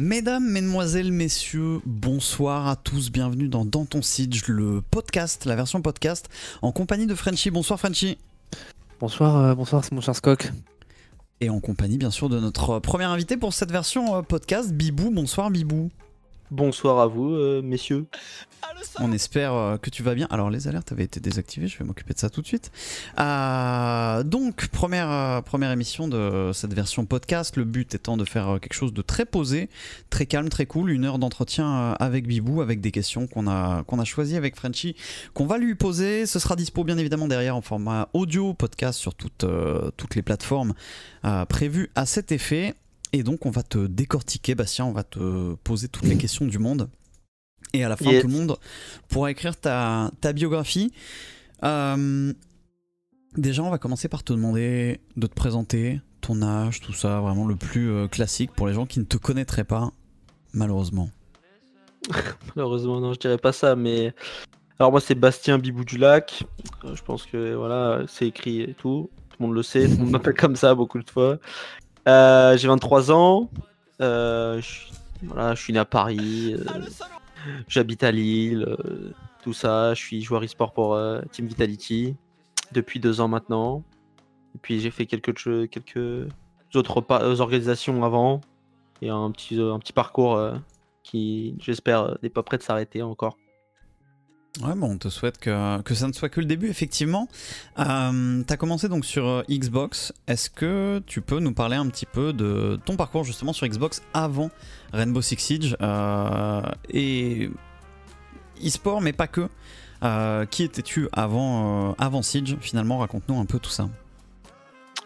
Mesdames, Mesdemoiselles, Messieurs, bonsoir à tous, bienvenue dans Dans ton Siege, le podcast, la version podcast, en compagnie de Frenchy. Bonsoir Frenchy. Bonsoir, euh, bonsoir, c'est mon cher Skok. Et en compagnie bien sûr de notre premier invité pour cette version euh, podcast, Bibou. Bonsoir Bibou. Bonsoir à vous, euh, messieurs. On espère euh, que tu vas bien. Alors les alertes avaient été désactivées, je vais m'occuper de ça tout de suite. Euh, donc première, première émission de cette version podcast, le but étant de faire quelque chose de très posé, très calme, très cool, une heure d'entretien avec Bibou, avec des questions qu'on a, a choisies avec Frenchy, qu'on va lui poser. Ce sera dispo bien évidemment derrière en format audio, podcast sur toutes, toutes les plateformes prévues à cet effet. Et donc on va te décortiquer, Bastien, on va te poser toutes les questions du monde. Et à la fin, Yes. tout le monde pourra écrire ta, ta biographie. Euh, déjà, on va commencer par te demander de te présenter, ton âge, tout ça, vraiment le plus euh, classique pour les gens qui ne te connaîtraient pas, malheureusement. Malheureusement, non, je dirais pas ça, mais. Alors, moi, c'est Bastien Bibou du Lac. Euh, Je pense que voilà, c'est écrit et tout. Tout le monde le sait, tout le monde m'appelle comme ça beaucoup de fois. Euh, J'ai 23 ans. Euh, je, voilà, je suis né à Paris. euh, J'habite à Lille. tout ça. Je suis joueur e-sport pour Team Vitality depuis deux ans maintenant. Et puis, j'ai fait quelques, quelques autres organisations avant. Et un petit, un petit parcours. qui, j'espère, n'est pas prêt de s'arrêter encore. Ouais, bon, on te souhaite que, ça ne soit que le début, effectivement. Euh, T'as commencé donc sur euh, Xbox. Est-ce que tu peux nous parler un petit peu de ton parcours justement sur Xbox avant Rainbow Six Siege euh, et e-sport, mais pas que. Euh, qui étais-tu avant, avant Siege Finalement, raconte-nous un peu tout ça.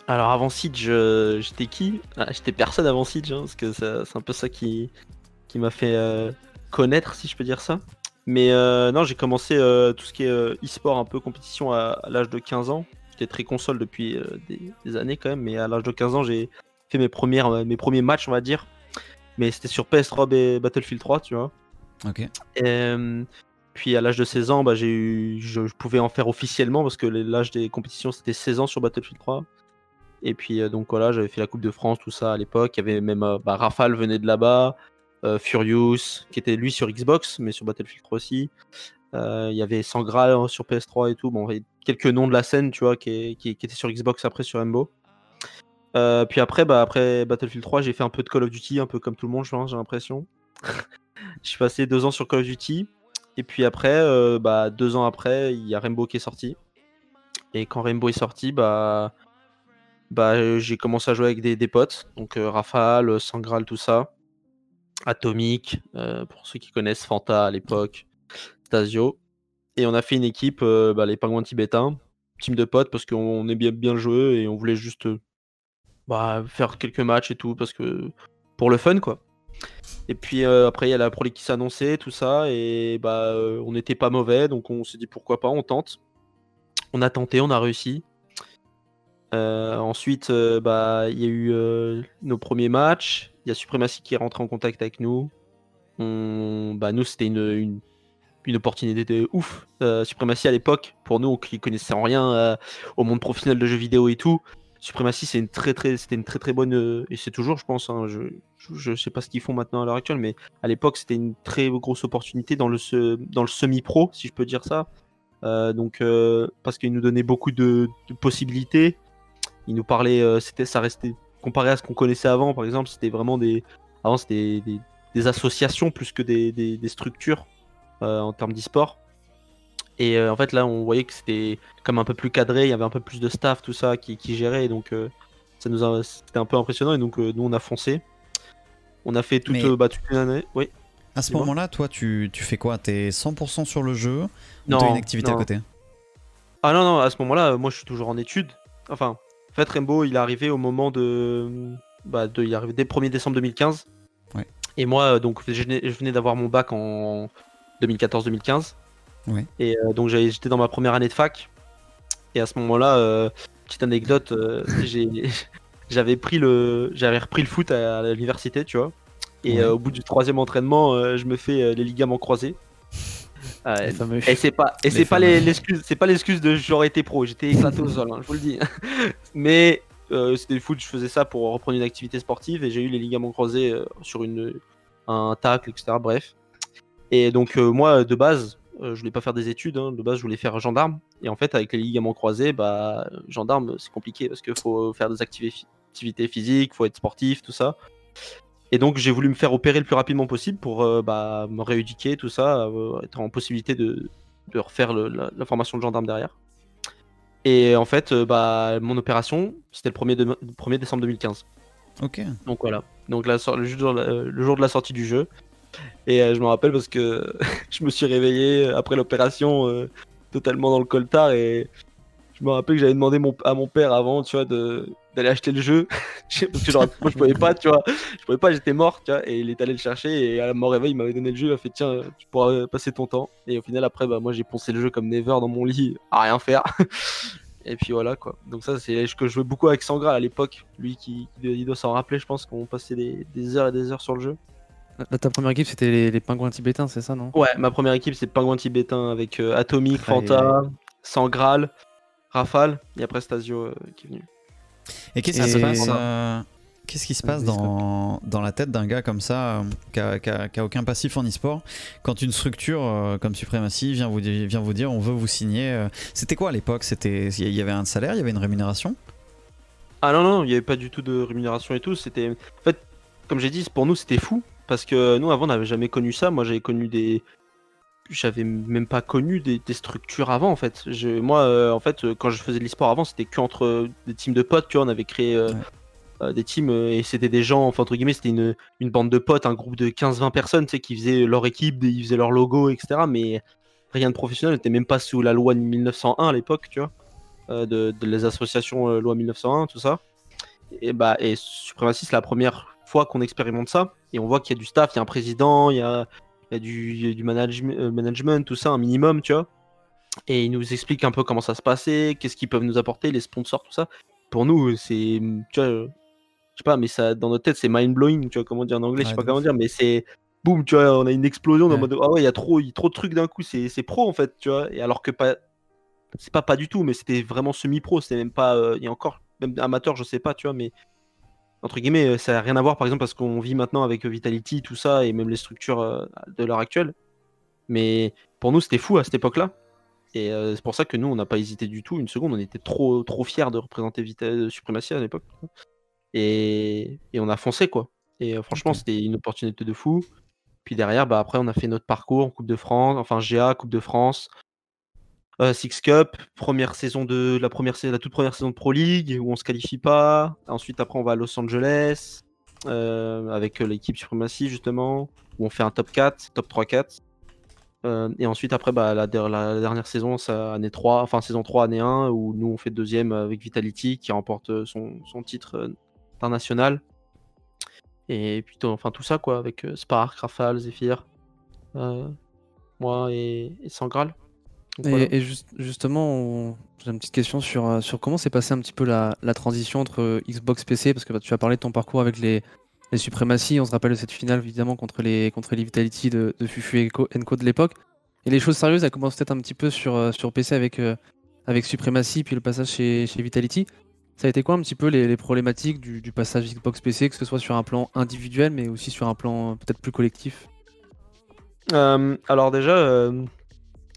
Alors avant Siege, j'étais qui? Ah, J'étais personne avant Siege, hein, parce que c'est un peu ça qui, m'a fait connaître, si je peux dire ça. Mais euh, non, j'ai commencé euh, tout ce qui est euh, e-sport, un peu compétition à, à l'âge de 15 ans. J'étais très console depuis des, des années quand même, mais à l'âge de 15 ans, j'ai fait mes, premières, mes premiers matchs, on va dire. Mais c'était sur PS3 et Battlefield 3, tu vois. Ok. Et, puis à l'âge de 16 ans, bah, j'ai eu, je, je pouvais en faire officiellement parce que l'âge des compétitions c'était 16 ans sur Battlefield 3. Et puis euh, donc voilà, j'avais fait la Coupe de France, tout ça à l'époque. Il y avait même euh, bah, Rafale venait de là-bas, Furious qui était lui sur Xbox, mais sur Battlefield 3 aussi. Euh, Il y avait Sangra euh, sur PS3 et tout. Bon, quelques noms de la scène, tu vois, qui, est- qui, qui étaient sur Xbox après sur Embo. Euh, puis après, bah, après Battlefield 3, j'ai fait un peu de Call of Duty, un peu comme tout le monde, j'ai l'impression. Je suis passé deux ans sur Call of Duty. Et puis après, euh, bah, deux ans après, il y a Rainbow qui est sorti. Et quand Rainbow est sorti, bah, bah, euh, j'ai commencé à jouer avec des, potes. Donc euh, Rafale, Sangral, tout ça. Atomic, euh, pour ceux qui connaissent Fanta à l'époque, Stasio. Et on a fait une équipe, euh, bah, les pingouins tibétains, team de potes, parce qu'on est bien, bien joué et on voulait juste euh, bah, faire quelques matchs et tout, parce que pour le fun, quoi. Et puis après, il y a la Pro qui s'annonçait, tout ça, et bah, on n'était pas mauvais, donc on s'est dit pourquoi pas, on tente. On a tenté, on a réussi. Ensuite, bah, il y a eu nos premiers matchs. Il y a Supremacy qui est rentré en contact avec nous. Bah, nous, c'était une, opportunité de ouf. Euh, Supremacy à l'époque, pour nous qui connaissaient rien euh, au monde professionnel de jeux vidéo et tout, Supremacy, c'est une très très, c'était une très très bonne euh, et c'est toujours, je pense. hein, je, je, je sais pas ce qu'ils font maintenant à l'heure actuelle, mais à l'époque, c'était une très grosse opportunité dans le semi-pro, si je peux dire ça. Euh, donc parce qu'il nous donnait beaucoup de, possibilités. Il nous parlait, c'était, ça restait comparé à ce qu'on connaissait avant, par exemple, c'était vraiment des, avant c'était des, des associations plus que des, structures euh, en termes d'e-sport. Et euh, en fait, là, on voyait que c'était comme un peu plus cadré, il y avait un peu plus de staff, tout ça, qui, qui gérait. Et donc, euh, ça nous a, c'était un peu impressionnant. Et donc, nous, on a foncé. On a fait toute, Mais- bah, toute une année. Oui. À ce moment-là, toi, tu, tu fais quoi? T'es 100% sur le jeu ou Non, t'as une activité à côté? Ah non, non, à ce moment-là, moi, je suis toujours en études. Enfin, en fait, Rainbow, il est arrivé au moment de. Bah, de il est arrivé dès le 1er décembre 2015. Ouais. Et moi, euh, donc, je venais, d'avoir mon bac en 2014-2015. Ouais. Et euh, donc, j'étais dans ma première année de fac. Et à ce moment-là, euh, petite anecdote, euh, j'avais pris le, j'avais repris le foot à, à l'université, tu vois. Et Ouais. au bout du troisième entraînement, je me fais les ligaments croisés. Euh, et c'est pas, et c'est pas l'excuse, c'est pas l'excuse de j'aurais été pro, j'étais éclaté au sol, hein, je vous le dis. Mais euh, c'était le foot, je faisais ça pour reprendre une activité sportive et j'ai eu les ligaments croisés euh, sur une, un tacle, etc. Bref. Et donc moi, de base, je voulais pas faire des études. hein. De base, je voulais faire gendarme. Et en fait, avec les ligaments croisés, bah gendarme, c'est compliqué parce qu'il faut faire des activi- activités physiques, faut être sportif, tout ça. Et donc j'ai voulu me faire opérer le plus rapidement possible pour euh, bah, me rééduquer, tout ça, euh, être en possibilité de, de refaire le- la, la formation de gendarme derrière. Et en fait, euh, bah, mon opération, c'était le 1er, de- le 1er décembre 2015. Ok. Donc voilà. Donc la, le, jour, le jour de la sortie du jeu. Et je me rappelle parce que je me suis réveillé après l'opération totalement dans le coltard et je me rappelle que j'avais demandé mon- à mon père avant, tu vois, de d'aller acheter le jeu parce que genre, moi je pouvais pas, tu vois, je pouvais pas, j'étais mort, tu vois, et il est allé le chercher et à mon réveil il m'avait donné le jeu, il m'a fait tiens, tu pourras passer ton temps. Et au final après bah moi j'ai poncé le jeu comme never dans mon lit à rien faire. Et puis voilà quoi. Donc ça c'est ce que je jouais beaucoup avec Sangra à l'époque. Lui qui, il doit s'en rappeler je pense qu'on passait des, des heures et des heures sur le jeu. Là, ta première équipe, c'était les, les pingouins tibétains, c'est ça, non? Ouais, ma première équipe c'est Pingouin Tibétain avec euh, Atomic, Fanta, Sangral, Rafale et après Stasio euh, qui est venu. Et qu'est-ce qui se passe euh, Qu'est-ce qui se passe dans, dans la tête d'un gars comme ça, euh, qui a, aucun passif en e-sport, quand une structure euh, comme Supremacy vient vous, di- vient vous dire on veut vous signer euh, C'était quoi à l'époque? C'était Il y avait un salaire, il y avait une rémunération? Ah non, non, il n'y avait pas du tout de rémunération et tout. C'était. En fait, comme j'ai dit, pour nous, c'était fou. Parce que nous, avant, on n'avait jamais connu ça. Moi, j'avais connu des. J'avais même pas connu des, des structures avant, en fait. Je... Moi, euh, en fait, euh, quand je faisais de l'e-sport avant, c'était que entre euh, des teams de potes, tu vois. On avait créé euh, Ouais. des teams et c'était des gens, enfin, entre guillemets, c'était une, une bande de potes, un groupe de 15-20 personnes, tu sais, qui faisaient leur équipe, ils faisaient leur logo, etc. Mais rien de professionnel. On n'était même pas sous la loi de 1901 à l'époque, tu vois. euh, de, de les associations loi 1901, tout ça. Et bah et Supremacy, c'est la première fois qu'on expérimente ça. Et on voit qu'il y a du staff, il y a un président, il y a, il y a du, il y a du management, euh, management, tout ça, un minimum, tu vois. Et ils nous expliquent un peu comment ça se passait, qu'est-ce qu'ils peuvent nous apporter, les sponsors, tout ça. Pour nous, c'est, tu vois, je sais pas, mais ça, dans notre tête, c'est mind blowing, tu vois, comment dire en anglais, je sais Ouais, pas comment dire, mais c'est boum, tu vois, on a une explosion dans Ouais. le mode, ah ouais, il y a trop, y a trop de trucs d'un coup, c'est, pro en fait, tu vois. Et alors que pas, c'est pas pas du tout, mais c'était vraiment semi-pro, c'était même pas, euh, il y a encore, même amateur, je sais pas, tu vois, mais entre guillemets, euh, ça n'a rien à voir, par exemple, parce qu'on vit maintenant avec euh, Vitality, tout ça, et même les structures euh, de l'heure actuelle. Mais pour nous, c'était fou à cette époque-là. Et c'est pour ça que nous, on n'a pas hésité du tout. Une seconde, on était trop, trop fiers de représenter Vita euh, Supremacy à l'époque. Et... et on a foncé, quoi. Et franchement, c'était une opportunité de fou. Puis derrière, bah, après, on a fait notre parcours, Coupe de France, enfin GA, Coupe de France, euh, Six Cup, première saison de la première la toute première saison de Pro League où on se qualifie pas. Ensuite, après, on va à Los Angeles euh, avec euh, l'équipe Supremacy justement où on fait un top 4, top 3-4. Euh, et ensuite, après, bah, la, der- la dernière saison, année 3, enfin saison 3, année 1, où nous on fait deuxième avec Vitality qui remporte son, son titre international. Et puis, enfin tout ça quoi, avec Spark, Rafale, Zephyr, moi et Sangral. Donc, Et, voilà. et juste- justement, on- j'ai une petite question sur, euh, sur comment s'est passée un petit peu la, la transition entre euh, Xbox PC, parce que bah, tu as parlé de ton parcours avec les, les suprématies, on se rappelle de cette finale évidemment contre les, contre les Vitality de, de Fufu et Co, Enco de l'époque. Et les choses sérieuses, elles commencent peut-être un petit peu sur, euh, sur PC avec, euh, avec Supremacy, puis le passage chez, chez Vitality. Ça a été quoi un petit peu les, les problématiques du, du passage Xbox PC, que ce soit sur un plan individuel, mais aussi sur un plan peut-être plus collectif? Euh, alors déjà, euh,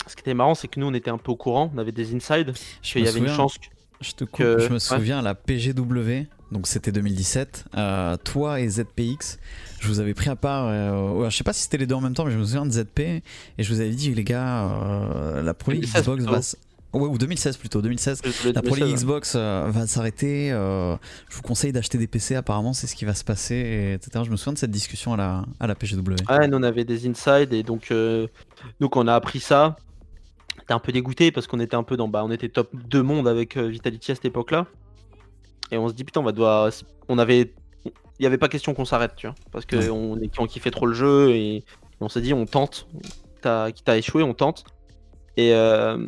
ce qui était marrant, c'est que nous on était un peu au courant, on avait des insides, Je qu'il me y avait une chance. que- Je te coupe, que- je me ouais. souviens à la PGW, donc c'était 2017, euh, toi et ZPX, je vous avais pris à part, euh, je sais pas si c'était les deux en même temps, mais je me souviens de ZP, et je vous avais dit, les gars, euh, la Pro League 2016 Xbox va... Ouais, ou 2016 plutôt, 2016. le- La Pro League Xbox euh, va s'arrêter, euh, je vous conseille d'acheter des PC, apparemment c'est ce qui va se passer, et etc. Je me souviens de cette discussion à la, à la PGW. Ouais, nous on avait des insides et donc, euh, donc on a appris ça. On était un peu dégoûté parce qu'on était un peu dans. Bah, on était top 2 monde avec euh, Vitality à cette époque-là. Et on se dit, putain, on va devoir. On avait. Il n'y avait pas question qu'on s'arrête, tu vois. Parce qu'on est- on kiffait trop le jeu et on s'est dit, on tente. Quitte à, échouer, on tente. Et. Euh,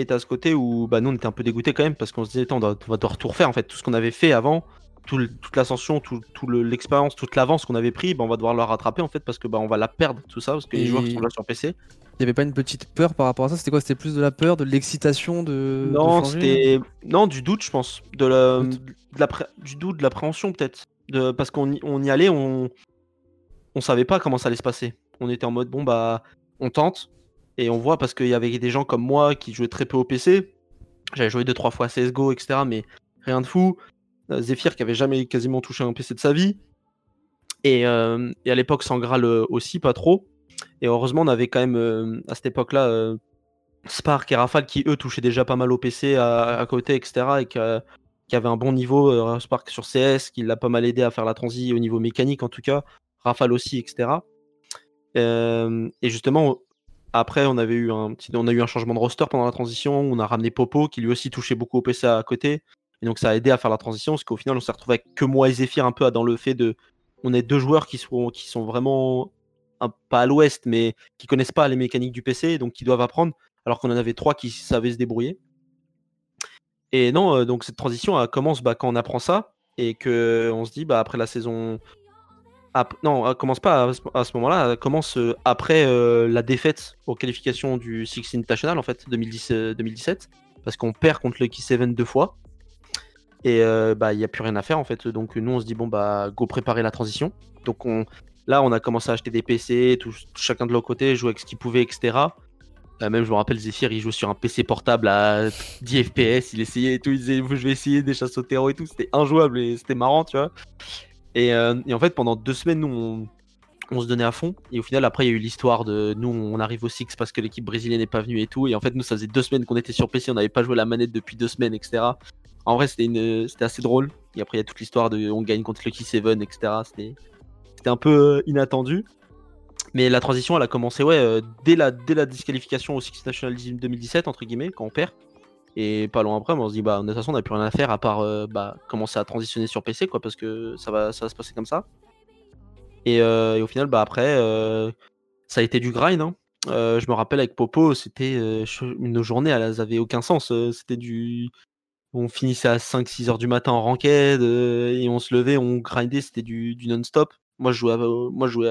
et t'as ce côté où bah, nous on était un peu dégoûté quand même parce qu'on se disait, attends, on, doit- on va devoir tout refaire en fait. Tout ce qu'on avait fait avant, tout le- toute l'ascension, tout, tout le- l'expérience, toute l'avance qu'on avait pris, bah, on va devoir la rattraper en fait parce que bah, on va la perdre tout ça parce que les joueurs qui sont là sur PC. Il n'y avait pas une petite peur par rapport à ça? C'était quoi? C'était plus de la peur, de l'excitation, de. non, c'était non du doute je pense, de la, Doute. de l'appré- du doute, de l'appréhension peut-être, de parce qu'on y, on y allait, on on savait pas comment ça allait se passer. On était en mode bon bah on tente et on voit parce qu'il y avait des gens comme moi qui jouaient très peu au PC. J'avais joué deux trois fois à CSGO, etc. Mais rien de fou. Euh, Zephyr qui avait jamais quasiment touché un PC de sa vie. Et, euh, et à l'époque, Sangral euh, aussi, pas trop. Et heureusement, on avait quand même à cette époque-là Spark et Rafale qui eux touchaient déjà pas mal au PC à, côté, etc. Et qui, avaient un bon niveau. Spark sur CS, qui l'a pas mal aidé à faire la transi au niveau mécanique en tout cas. Rafale aussi, etc. et justement, après, on avait eu on a eu un changement de roster pendant la transition. On a ramené Popo, qui lui aussi touchait beaucoup au PC à côté. Et donc ça a aidé à faire la transition, parce qu'au final, on s'est retrouvé avec que moi et Zephyr un peu dans le fait de. On est deux joueurs qui sont, qui sont vraiment pas à l'ouest, mais qui connaissent pas les mécaniques du PC, donc qui doivent apprendre, alors qu'on en avait trois qui savaient se débrouiller. Et non, euh, donc cette transition elle commence bah, quand on apprend ça, et que on se dit bah, après la saison non, elle commence pas à, ce moment-là, elle commence euh, après euh, la défaite aux qualifications du Six International en fait 2010, 2017 euh, parce qu'on perd contre le Key7 deux fois. Et bah il y a plus rien à faire en fait. Donc nous on se dit bon bah go préparer la transition. Donc on là on a commencé à acheter des PC tout, chacun de leur côté jouer avec ce qu'il pouvait etc même je me rappelle Zephyr il joue sur un PC portable à 10 FPS il essayait et tout il disait je vais essayer des chasses au terreau et tout c'était injouable et c'était marrant tu vois euh, et, en fait, pendant deux semaines, nous, on, se donnait à fond. Et au final, après, il y a eu l'histoire de nous, on arrive au Six parce que l'équipe brésilienne n'est pas venue et tout. Et en fait, nous, ça faisait deux semaines qu'on était sur PC, on n'avait pas joué la manette depuis deux semaines, etc. En vrai, c'était assez drôle. Et après, il y a toute l'histoire de on gagne contre Lucky Seven, etc. un peu euh, inattendu. Mais la transition, elle a commencé ouais, euh, dès, la, dès la disqualification au Six National 2017, entre guillemets, quand on perd. Et pas loin après, on se dit, bah, de toute façon, on n'a plus rien à faire à part euh, bah, commencer à transitionner sur PC, quoi, parce que ça va, ça va se passer comme ça. Et, au final, bah, après, ça a été du grind. Hein. je me rappelle avec Popo, c'était nos journées, elles n'avaient aucun sens. c'était du. On finissait à 5-6 heures du matin en ranked et on se levait, on grindait, c'était du, non-stop. Moi, je jouais, moi, je jouais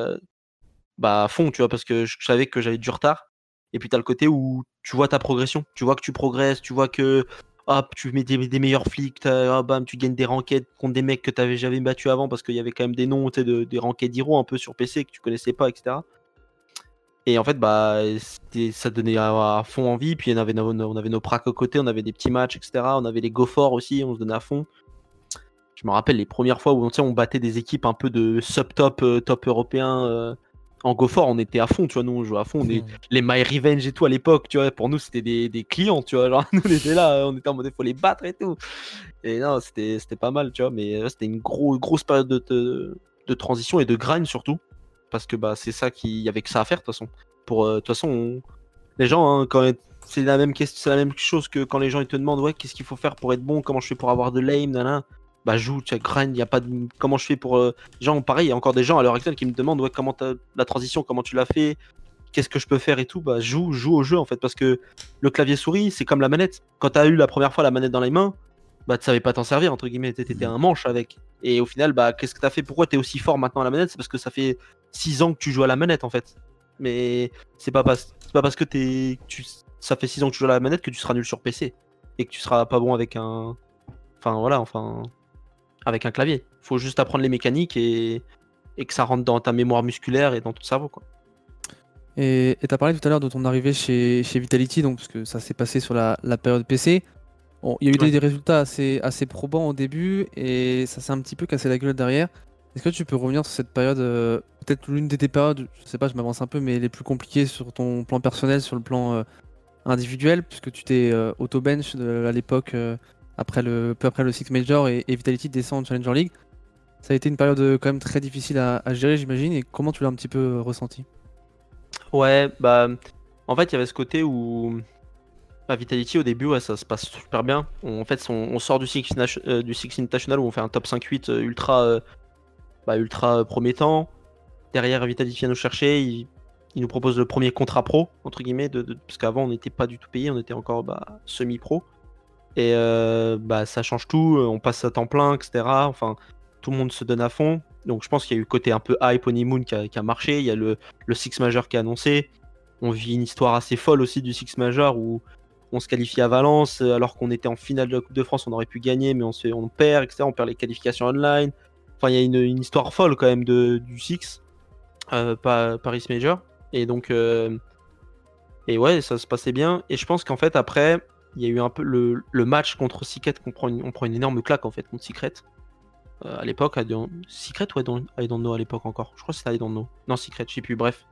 bah, à fond, tu vois, parce que je savais que j'avais du retard. Et puis tu as le côté où tu vois ta progression, tu vois que tu progresses, tu vois que hop, tu mets des, meilleurs flics, bam, tu gagnes des ranked contre des mecs que tu avais jamais battu avant parce qu'il y avait quand même des noms, de, des ranked d'Hiro un peu sur PC que tu connaissais pas, etc. Et en fait, bah, ça donnait à, fond envie. Puis on avait, nos, on avait nos pracs à côté, on avait des petits matchs, etc. On avait les go aussi, on se donnait à fond. Je me rappelle les premières fois où on, on battait des équipes un peu de sub-top, euh, top européen. Euh, en GoFort, on était à fond, tu vois, nous on jouait à fond. Les My Revenge et tout à l'époque, tu vois, pour nous c'était des, clients, tu vois. Genre, nous on était là, on était en mode il faut les battre et tout. Et non, c'était pas mal, tu vois, mais c'était une grosse période de, de, transition et de grind surtout. Parce que bah, c'est ça qui y avait que ça à faire de toute façon. Pour, euh, de toute façon, les gens, hein, quand c'est la même c'est la même chose que quand les gens ils te demandent ouais qu'est-ce qu'il faut faire pour être bon, comment je fais pour avoir de l'aim, nanana bah joue, tu grind, il y a pas de comment je fais pour euh... gens pareil, il y a encore des gens à l'heure actuelle qui me demandent ouais comment la transition, comment tu l'as fait, qu'est-ce que je peux faire et tout, bah joue, joue au jeu en fait parce que le clavier souris, c'est comme la manette. Quand tu as eu la première fois la manette dans les mains, bah tu savais pas t'en servir entre guillemets, t'étais un manche avec. Et au final, bah qu'est-ce que t'as fait? Pourquoi t'es aussi fort maintenant à la manette? C'est parce que ça fait 6 ans que tu joues à la manette en fait. Mais c'est pas, pas parce que tu, ça fait 6 ans que tu joues à la manette que tu seras nul sur PC et que tu seras pas bon avec un. Enfin voilà, enfin avec un clavier. faut juste apprendre les mécaniques et, que ça rentre dans ta mémoire musculaire et dans ton cerveau. Quoi. Et tu as parlé tout à l'heure de ton arrivée chez, chez Vitality, donc, parce que ça s'est passé sur la, période PC. Il y a eu des, résultats assez, assez probants au début et ça s'est un petit peu cassé la gueule derrière. Est-ce que tu peux revenir sur cette période, euh, peut-être l'une des périodes, je sais pas, je m'avance un peu, mais les plus compliquées sur ton plan personnel, sur le plan euh, individuel, puisque tu t'es euh, auto-bench à l'époque après le, peu après le Six Major et, Vitality descend en Challenger League. Ça a été une période euh, quand même très difficile à, gérer, j'imagine. Et comment tu l'as un petit peu euh, ressenti? Ouais, bah en fait, il y avait ce côté où bah, Vitality au début, ouais, ça se passe super bien. en fait, on, sort du Six, euh, du Six International où on fait un top 5-8 ultra, bah, ultra promettant. Derrière, Vitality vient nous chercher. Il, nous propose le premier contrat pro, entre guillemets, parce qu'avant, on n'était pas du tout payé, on était encore bah, semi-pro. Et euh, bah, ça change tout, euh, on passe à temps plein, etc. Enfin, tout le monde se donne à fond. Donc je pense qu'il y a eu le côté un peu hype honeymoon qui a, qui marché. Il y a le, le Six Major qui a annoncé. On vit une histoire assez folle aussi du Six Major où on se qualifie à Valence euh, alors qu'on était en finale de la Coupe de France, on aurait pu gagner, mais on, se, on perd, etc. On perd les qualifications online. Enfin, il y a une, histoire folle quand même du Six. Paris Major. Et donc, et ouais, ça se passait bien. Et je pense qu'en fait, après, il y a eu un peu le, match contre Secret, qu'on prend une, prend une énorme claque en fait contre Secret. Euh, à l'époque, Secret ou don't, know à l'époque encore? Je crois que c'était don't know. Non, Secret, je sais plus, bref.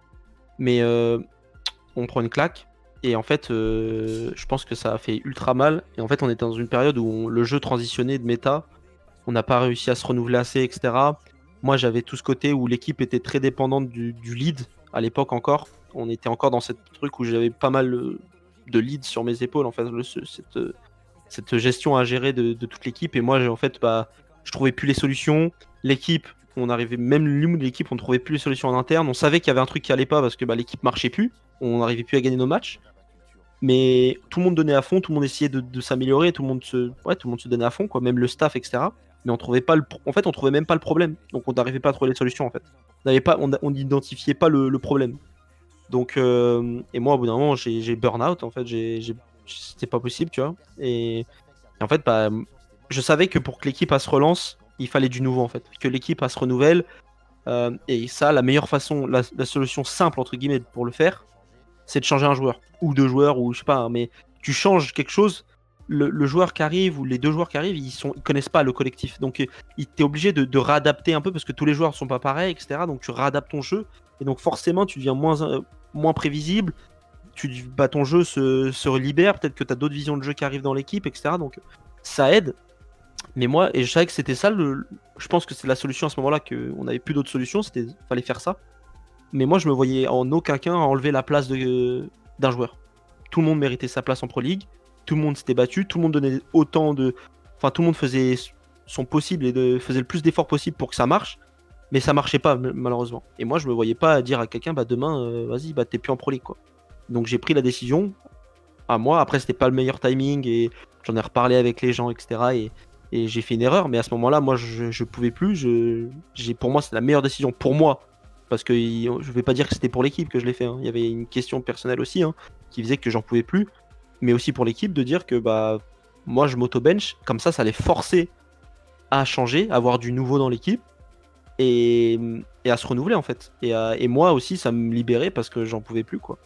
Mais euh, on prend une claque. Et en fait, euh, je pense que ça a fait ultra mal. Et en fait, on était dans une période où le jeu transitionnait de méta. On n'a pas réussi à se renouveler assez, etc. Moi, j'avais tout ce côté où l'équipe était très dépendante du, du lead à l'époque encore. On était encore dans ce truc où j'avais pas mal de lead sur mes épaules, en fait, cette, cette gestion à gérer de, toute l'équipe. Et moi, en fait, bah, je trouvais plus les solutions. L'équipe, on arrivait même l'humour de l'équipe, on trouvait plus les solutions en interne. On savait qu'il y avait un truc qui allait pas parce que bah, l'équipe marchait plus. On n'arrivait plus à gagner nos matchs. Mais tout le monde donnait à fond, tout le monde essayait de, s'améliorer, tout le monde se, ouais, tout le monde se donnait à fond, quoi, même le staff, etc. Mais on trouvait pas le, en fait, on trouvait même pas le problème. Donc on n'arrivait pas à trouver les solutions, en fait. On n'avait pas, on on n'identifiait pas le problème. Donc, euh, et moi, au bout d'un moment, j'ai j'ai burn out, en fait, c'était pas possible, tu vois. Et, en fait, bah, je savais que pour que l'équipe se relance, il fallait du nouveau, en fait, que l'équipe se renouvelle. Euh, et ça, la meilleure façon, la, solution simple entre guillemets pour le faire, c'est de changer un joueur ou deux joueurs ou je sais pas, hein, mais tu changes quelque chose. Le, joueur qui arrive ou les deux joueurs qui arrivent, ils sont, ils connaissent pas le collectif, donc euh, t'es obligé de, de réadapter un peu parce que tous les joueurs sont pas pareils, etc. Donc tu réadaptes ton jeu et donc forcément tu deviens moins euh, moins prévisible. Tu bah, ton jeu se, se libère, peut-être que tu as d'autres visions de jeu qui arrivent dans l'équipe, etc. Donc ça aide. Mais moi, et je savais que c'était ça, je pense que c'est la solution à ce moment-là, qu'on n'avait plus d'autres solutions, c'était fallait faire ça. Mais moi, je me voyais en aucun cas enlever la place d'un joueur. Tout le monde méritait sa place en Pro League, tout le monde s'était battu, tout le monde donnait autant de. Enfin, tout le monde faisait son possible et faisait le plus d'efforts possible pour que ça marche, mais ça marchait pas, malheureusement. Et moi, je me voyais pas dire à quelqu'un, bah demain, euh, vas-y, bah t'es plus en Pro quoi. Donc j'ai pris la décision, à moi, après, c'était pas le meilleur timing et j'en ai reparlé avec les gens, etc. Et, j'ai fait une erreur, mais à ce moment-là, moi, je, je pouvais plus. Je, j'ai, pour moi, c'est la meilleure décision pour moi, parce que je vais pas dire que c'était pour l'équipe que je l'ai fait. hein. Il y avait une question personnelle aussi, hein, qui faisait que j'en pouvais plus, mais aussi pour l'équipe de dire que bah moi, je m'auto-bench, comme ça, ça allait forcer à changer, à avoir du nouveau dans l'équipe et, et à se renouveler en fait. Et, à- et moi aussi, ça me libérait parce que j'en pouvais plus quoi.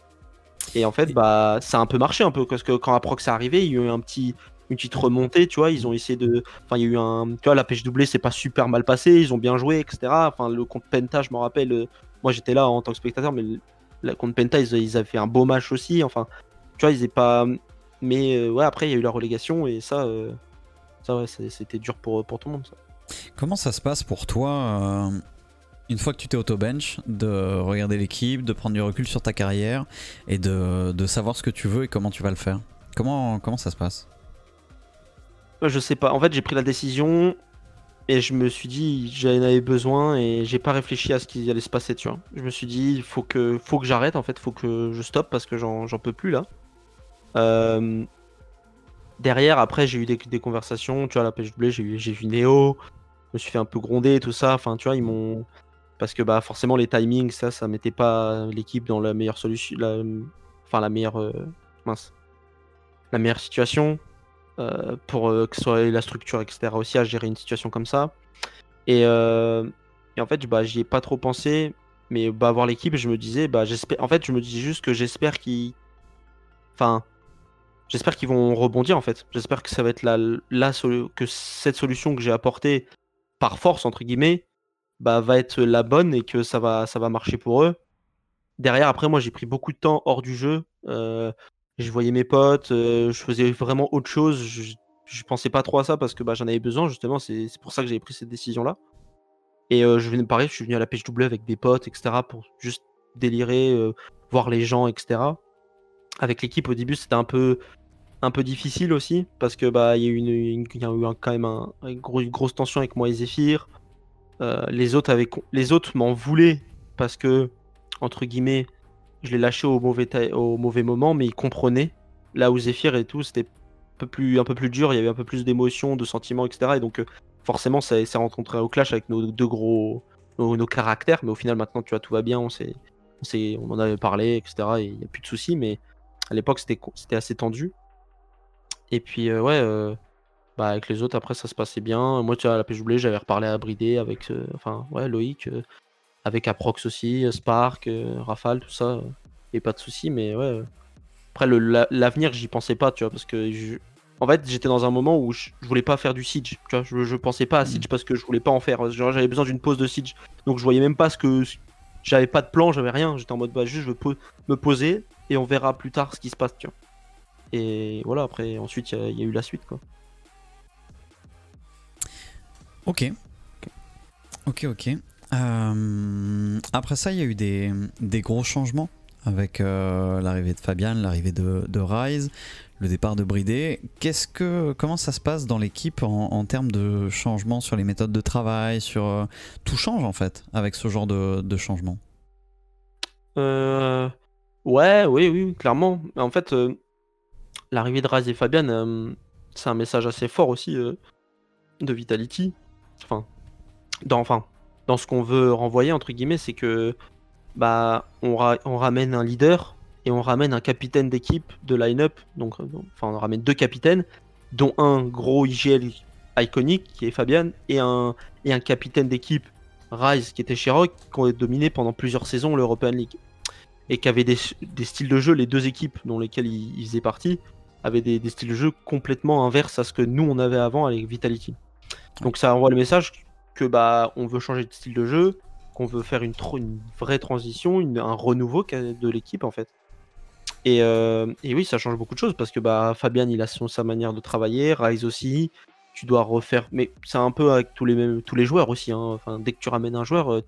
Et en fait, bah, ça a un peu marché un peu parce que quand Aprox est arrivé, il y a eu un petit, une petite remontée, tu vois. Ils ont essayé de, enfin, il y a eu un, tu vois, la pêche doublée, c'est pas super mal passé. Ils ont bien joué, etc. Enfin, le contre Penta, je me rappelle, euh, moi j'étais là en tant que spectateur, mais le, contre Penta, ils, ils avaient fait un beau match aussi. Enfin, tu vois, ils étaient pas, mais euh, ouais, après il y a eu la relégation et ça, euh, ça ouais, c'était dur pour pour tout le monde. Ça. Comment ça se passe pour toi, euh, une fois que tu t'es auto-bench, de regarder l'équipe, de prendre du recul sur ta carrière et de, savoir ce que tu veux et comment tu vas le faire? Comment, ça se passe? Ouais, Je sais pas. En fait, j'ai pris la décision et je me suis dit j'en avais besoin et j'ai pas réfléchi à ce qui allait se passer, tu vois. Je me suis dit il faut que j'arrête en fait, faut que je stoppe parce que j'en peux plus là. Euh, Derrière, après, j'ai eu des, conversations, tu vois, la doublée, j'ai j'ai vu Néo, je me suis fait un peu gronder et tout ça. Enfin, tu vois, ils m'ont parce que bah forcément les timings, ça, ça mettait pas l'équipe dans la meilleure solution, enfin la meilleure euh, mince, la meilleure situation euh, pour euh, que ce soit la structure, etc. aussi à gérer une situation comme ça. Et, en fait, bah, j'y ai pas trop pensé, mais bah, voir l'équipe, je me disais, bah, j'espère. En fait, je me dis juste que j'espère qu'ils. Enfin, j'espère qu'ils vont rebondir en fait. J'espère que ça va être la, la que cette solution que j'ai apportée par force entre guillemets, bah, va être la bonne et que ça va, ça va marcher pour eux. Derrière, après, moi, j'ai pris beaucoup de temps hors du jeu. Euh, je voyais mes potes, euh, je faisais vraiment autre chose. Je, je pensais pas trop à ça parce que bah, j'en avais besoin, justement. C'est pour ça que j'avais pris cette décision-là. Et euh, je venais pareil, je suis venu à la pêche doublée avec des potes, etc. pour juste délirer, euh, voir les gens, etc. Avec l'équipe, au début, c'était un peu, un peu difficile aussi parce que bah il y a eu, une, quand même une grosse tension avec moi et Zephyr. Euh, les autres avaient, les autres m'en voulaient parce que entre guillemets, je l'ai lâché au mauvais, au mauvais moment, mais ils comprenaient. Là où Zephyr et tout, c'était un peu plus, un peu plus dur, il y avait un peu plus d'émotions, de sentiments, etc. Et donc, euh, forcément, ça s'est rencontré au clash avec nos deux gros, nos, caractères. Mais au final, maintenant, tu vois, tout va bien, on, on, on en avait parlé, etc. Et il n'y a plus de soucis, mais à l'époque, c'était assez tendu. Et puis, euh, ouais, euh, bah, avec les autres, après, ça se passait bien. Moi, tu vois, à la PJW, j'avais reparlé à Bridé avec, euh, enfin, ouais, Loïc. avec Aprox aussi, Spark, Rafale, tout ça. et pas de soucis, mais ouais. Après, l'avenir, j'y pensais pas, tu vois, parce que en fait, j'étais dans un moment où je, voulais pas faire du siege. Tu vois, je, je pensais pas à siege mm. parce que je voulais pas en faire. J'avais besoin d'une pause de siege. Donc je voyais même pas ce que. J'avais pas de plan, j'avais rien. J'étais en mode, bah, juste, je veux me poser et on verra plus tard ce qui se passe, tu vois. Et voilà, après, ensuite, il y, a eu la suite, quoi. Ok. Ok, ok. Euh, après ça, il y a eu des, des gros changements avec euh, l'arrivée de Fabian, l'arrivée de, de, Rise, le départ de Bridé. Qu'est-ce que, comment ça se passe dans l'équipe en, termes de changement sur les méthodes de travail, sur euh, tout change en fait avec ce genre de, de changement? Euh, ouais, oui, oui, clairement. En fait, l'arrivée de Rise et Fabian, c'est un message assez fort aussi de Vitality. Enfin, dans, enfin, dans ce qu'on veut renvoyer entre guillemets, c'est que bah, on, ramène un leader et on ramène un capitaine d'équipe de line-up. Donc, euh, enfin, on ramène deux capitaines, dont un gros IGL iconique qui est Fabian et un, et un capitaine d'équipe Rise qui était Sherrock qui ont dominé pendant plusieurs saisons l'European League et qui avait des, styles de jeu, les deux équipes dont lesquelles il, faisait partie, avaient des, styles de jeu complètement inverses à ce que nous on avait avant avec Vitality. Donc ça envoie le message que bah on veut changer de style de jeu, qu'on veut faire une, une vraie transition, un renouveau de l'équipe en fait. Euh, et, oui, ça change beaucoup de choses parce que bah, Fabian, il a son, sa manière de travailler, Rise aussi. Tu dois refaire, mais c'est un peu avec tous les, mêmes, tous les joueurs aussi. Hein. Enfin, dès que tu ramènes un joueur, euh,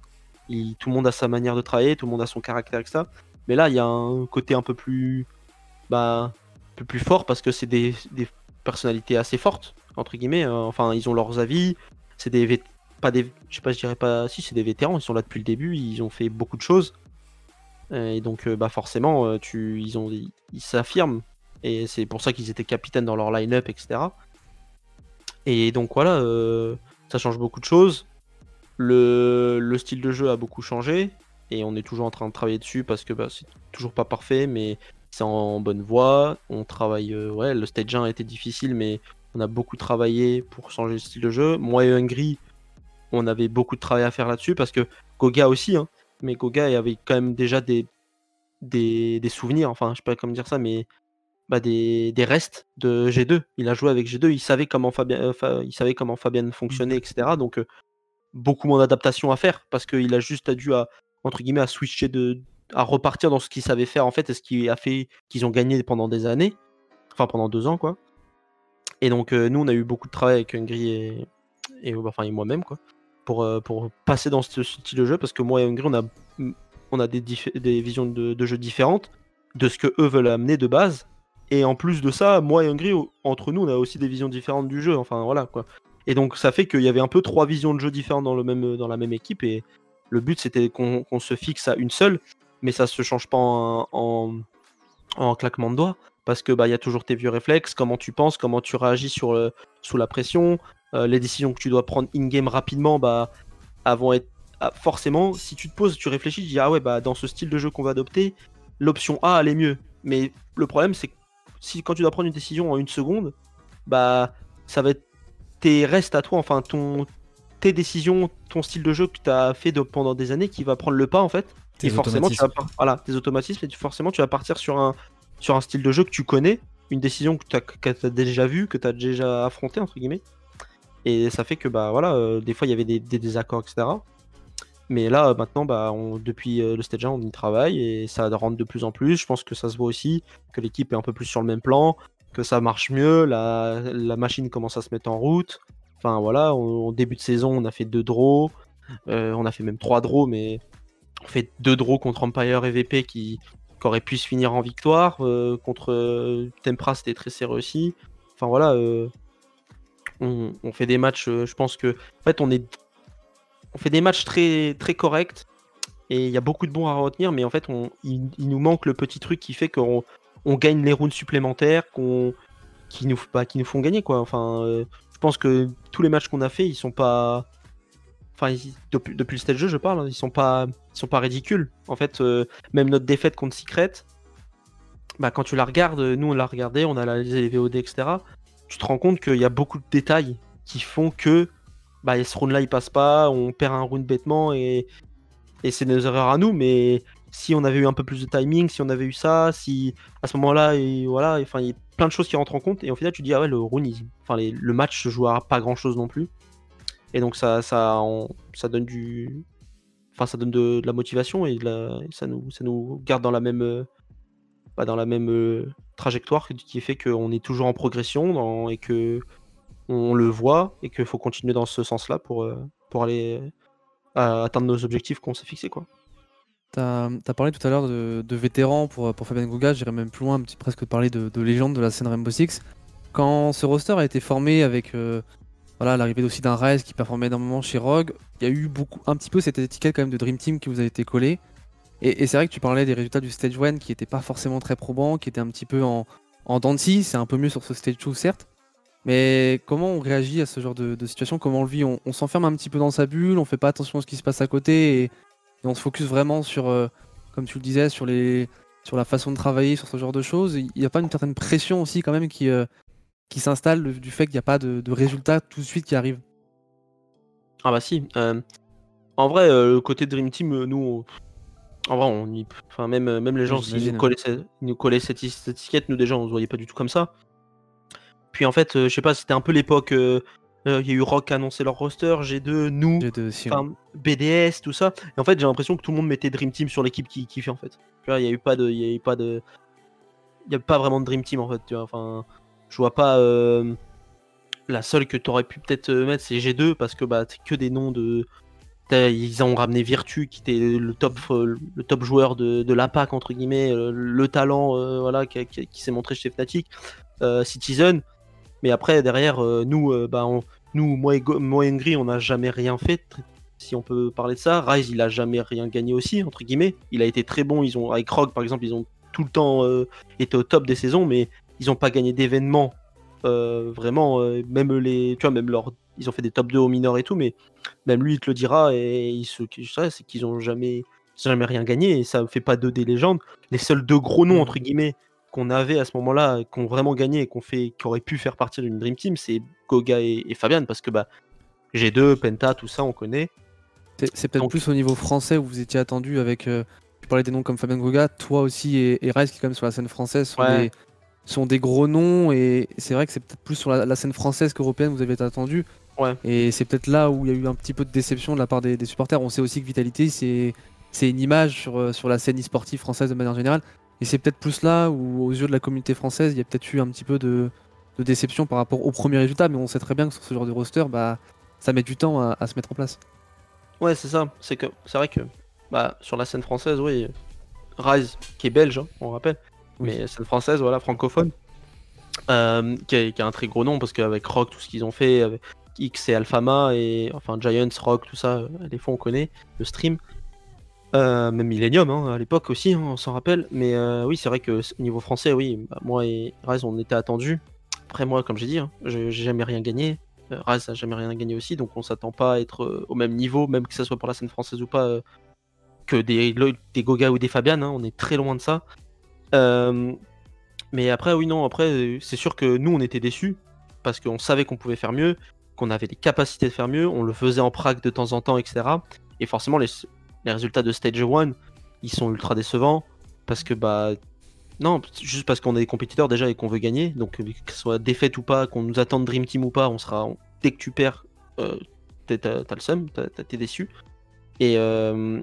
tout le monde a sa manière de travailler, tout le monde a son caractère, etc. Mais là, il y a un côté un peu plus, bah, plus fort parce que c'est des, des, personnalités assez fortes entre guillemets. Hein. Enfin, ils ont leurs avis. C'est des, pas des, je sais pas, je dirais pas, si c'est des vétérans, ils sont là depuis le début, ils ont fait beaucoup de choses. Et donc, euh, bah forcément, euh, tu, ils ont, ils s'affirment et c'est pour ça qu'ils étaient capitaines dans leur line-up, etc. Et donc voilà, euh, ça change beaucoup de choses. Le, le, style de jeu a beaucoup changé et on est toujours en train de travailler dessus parce que bah, c'est toujours pas parfait, mais c'est en bonne voie. On travaille, ouais, le stage 1 a été difficile, mais on a beaucoup travaillé pour changer le style de jeu. Moi et Hungry, on avait beaucoup de travail à faire là-dessus parce que Goga aussi, hein, mais Goga avait quand même déjà des, souvenirs, enfin je sais pas comment dire ça, mais bah, des, restes de G2. Il a joué avec G2, il savait comment Fabien, euh, il savait comment Fabien fonctionnait, etc. Donc euh, beaucoup moins d'adaptation à faire parce qu'il a juste dû à entre guillemets à switcher de à repartir dans ce qu'il savait faire en fait et ce qui a fait qu'ils ont gagné pendant des années, enfin pendant deux ans quoi. Et donc euh, nous on a eu beaucoup de travail avec Hungry et, et, enfin, et moi-même quoi pour, euh, pour passer dans ce style de jeu parce que moi et Hungry on a, on a des, des visions de, jeu différentes de ce que eux veulent amener de base. Et en plus de ça moi et Hungry entre nous on a aussi des visions différentes du jeu enfin voilà quoi. Et donc ça fait qu'il y avait un peu trois visions de jeu différentes dans, le même, dans la même équipe et le but c'était qu'on se fixe à une seule mais ça se change pas en, en, en claquement de doigts parce que bah il y a toujours tes vieux réflexes, comment tu penses, comment tu réagis sur le, sous la pression, euh, les décisions que tu dois prendre in-game rapidement, bah, avant être ah, forcément, si tu te poses, tu réfléchis, tu dis ah ouais bah dans ce style de jeu qu'on va adopter, l'option A elle est mieux. Mais le problème c'est que si quand tu dois prendre une décision en une seconde, bah ça va être tes restes à toi, enfin ton tes décisions, ton style de jeu que tu as fait pendant des années qui va prendre le pas en fait. et forcément tu vas voilà, tes automatismes et forcément tu vas partir sur un sur un style de jeu que tu connais, une décision que tu as, as, déjà vue, que tu as déjà affronté entre guillemets. Et ça fait que bah voilà, euh, des fois il y avait des, désaccords, etc. Mais là maintenant, bah, depuis euh, le stage 1, on y travaille et ça rentre de plus en plus. Je pense que ça se voit aussi, que l'équipe est un peu plus sur le même plan, que ça marche mieux, la, machine commence à se mettre en route. Enfin voilà, au début de saison, on a fait deux draws, euh, on a fait même trois draws, mais on fait deux draws contre Empire et VP qui, qui auraient pu se finir en victoire. contre Tempra, c'était très serré aussi. Enfin voilà, on, fait des matchs, euh, je pense que en fait on est on fait des matchs très très corrects et il y a beaucoup de bons à retenir, mais en fait on, il, nous manque le petit truc qui fait qu'on on gagne les rounds supplémentaires, qu'on qui nous pas qui nous font gagner quoi. Enfin, euh, pense que tous les matchs qu'on a fait, ils sont pas enfin depuis, le stage jeu je parle, hein, ils sont pas ils sont pas ridicules. En fait, euh, même notre défaite contre Secret, bah quand tu la regardes, nous on l'a regardé, on a les VOD etc tu te rends compte qu'il y a beaucoup de détails qui font que bah, ce round là il passe pas, on perd un round bêtement et Et c'est nos erreurs à nous, mais si on avait eu un peu plus de timing, si on avait eu ça, si à ce moment-là, voilà, enfin, il y a plein de choses qui rentrent en compte. Et au final, tu dis, ah ouais, le run, enfin, le match se joue à pas grand-chose non plus. Et donc, ça, ça, ça donne du. Enfin, ça donne de, la motivation et, ça, nous, ça nous garde dans la même, euh, bah, dans la même euh, trajectoire qui fait qu'on est toujours en progression et que on le voit et qu'il faut continuer dans ce sens-là pour, euh, pour aller atteindre nos objectifs qu'on s'est fixés. Quoi. Tu as, parlé tout à l'heure de, vétérans pour, pour Fabien Gouga, j'irais même plus loin, un petit, presque parler de, de légende de la scène Rainbow Six. Quand ce roster a été formé avec euh, voilà, l'arrivée aussi d'un Rise qui performait énormément chez Rogue, il y a eu beaucoup, un petit peu cette étiquette quand même de Dream Team qui vous a été collée. Et, c'est vrai que tu parlais des résultats du Stage 1 qui n'étaient pas forcément très probants, qui étaient un petit peu en, en c'est un peu mieux sur ce Stage 2 certes. Mais comment on réagit à ce genre de, situation? Comment on le vit? On, s'enferme un petit peu dans sa bulle, on fait pas attention à ce qui se passe à côté et et on se focus vraiment sur, euh, comme tu le disais, sur, les, sur la façon de travailler, sur ce genre de choses. Il n'y a pas une certaine pression aussi quand même qui, euh, qui s'installe du fait qu'il n'y a pas de, de résultats tout de suite qui arrivent Ah bah si. Euh, en vrai, le côté Dream Team, nous, en vrai, on y... enfin, même, même les gens, qui nous collaient, cette... nous collaient cette, étiquette, nous déjà, on ne se voyait pas du tout comme ça. Puis en fait, je sais pas, c'était un peu l'époque euh, il y a eu Rock qui a annoncé leur roster, G2, nous, BDS, tout ça. Et en fait, j'ai l'impression que tout le monde mettait Dream Team sur l'équipe qui kiffait en fait. il n'y a eu pas de, il a eu pas de, il a pas vraiment de Dream Team en fait. Tu vois, enfin, je vois pas. Euh, la seule que tu aurais pu peut-être euh, mettre, c'est G2 parce que bah, que des noms de. Ils ont ramené Virtu qui était le top, le top joueur de, de l'APAC entre guillemets, le, talent voilà, qui, s'est montré chez Fnatic. Citizen, mais après, derrière, euh, nous, euh, bah, nous, moi et, moi Ngri, on n'a jamais rien fait, si on peut parler de ça. Rise, il a jamais rien gagné aussi, entre guillemets. Il a été très bon. Ils ont, avec Rogue, par exemple, ils ont tout le temps euh, été au top des saisons, mais ils n'ont pas gagné d'événements. vraiment, même les, tu vois, même leur, ils ont fait des top 2 au mineur et tout, mais même lui, il te le dira, et il se, c'est qu'ils ont jamais, jamais rien gagné, et ça ne fait pas deux des légendes. Les seuls deux gros noms, mmh. entre guillemets, qu'on avait à ce moment-là, qu'on vraiment gagné et qu'on fait, qui aurait pu faire partie d'une Dream Team, c'est Goga et, Fabian, parce que bah, G2, Penta, tout ça, on connaît. C'est peut-être plus au niveau français où vous étiez attendu avec. Euh, tu parlais des noms comme Fabian Goga, toi aussi et, et Rice qui, quand même, sur la scène française, sont, des, sont des gros noms et c'est vrai que c'est peut-être plus sur la, scène française qu'européenne vous avez été attendu. Ouais. Et c'est peut-être là où il y a eu un petit peu de déception de la part des, supporters. On sait aussi que Vitality, c'est une image sur, euh, sur la scène e-sportive française de manière générale. Et c'est peut-être plus là où, aux yeux de la communauté française, il y a peut-être eu un petit peu de, déception par rapport au premier résultat, mais on sait très bien que sur ce genre de roster, bah, ça met du temps à, se mettre en place. Ouais, c'est ça. C'est que c'est vrai que bah, sur la scène française, oui, Rise, qui est belge, hein, on rappelle, mais scène française, voilà, francophone, euh, qui, a, un très gros nom parce qu'avec Rock, tout ce qu'ils ont fait, avec X et Alphama, et enfin Giants, Rock, tout ça, les fonds on connaît, le stream. Euh, même Millennium hein, à l'époque aussi, hein, on s'en rappelle. Mais euh, oui, c'est vrai que au niveau français, oui, bah, moi et Raz, on était attendus. Après, moi, comme j'ai dit, hein, j'ai jamais rien gagné. Euh, Raz n'a jamais rien gagné aussi, donc on s'attend pas à être au même niveau, même que ce soit pour la scène française ou pas, que des, des Goga ou des Fabian. on est très loin de ça. mais après, oui, non, après, c'est sûr que nous, on était déçus parce qu'on savait qu'on pouvait faire mieux, qu'on avait les capacités de faire mieux, on le faisait en prague de temps en temps, etc. Et forcément, les, les résultats de Stage 1, ils sont ultra décevants parce que bah non, juste parce qu'on est des compétiteurs déjà et qu'on veut gagner. Donc que ce soit défaite ou pas, qu'on nous attende Dream Team ou pas, on sera dès que tu perds, euh, t'as le seum, t'es déçu. Et, euh,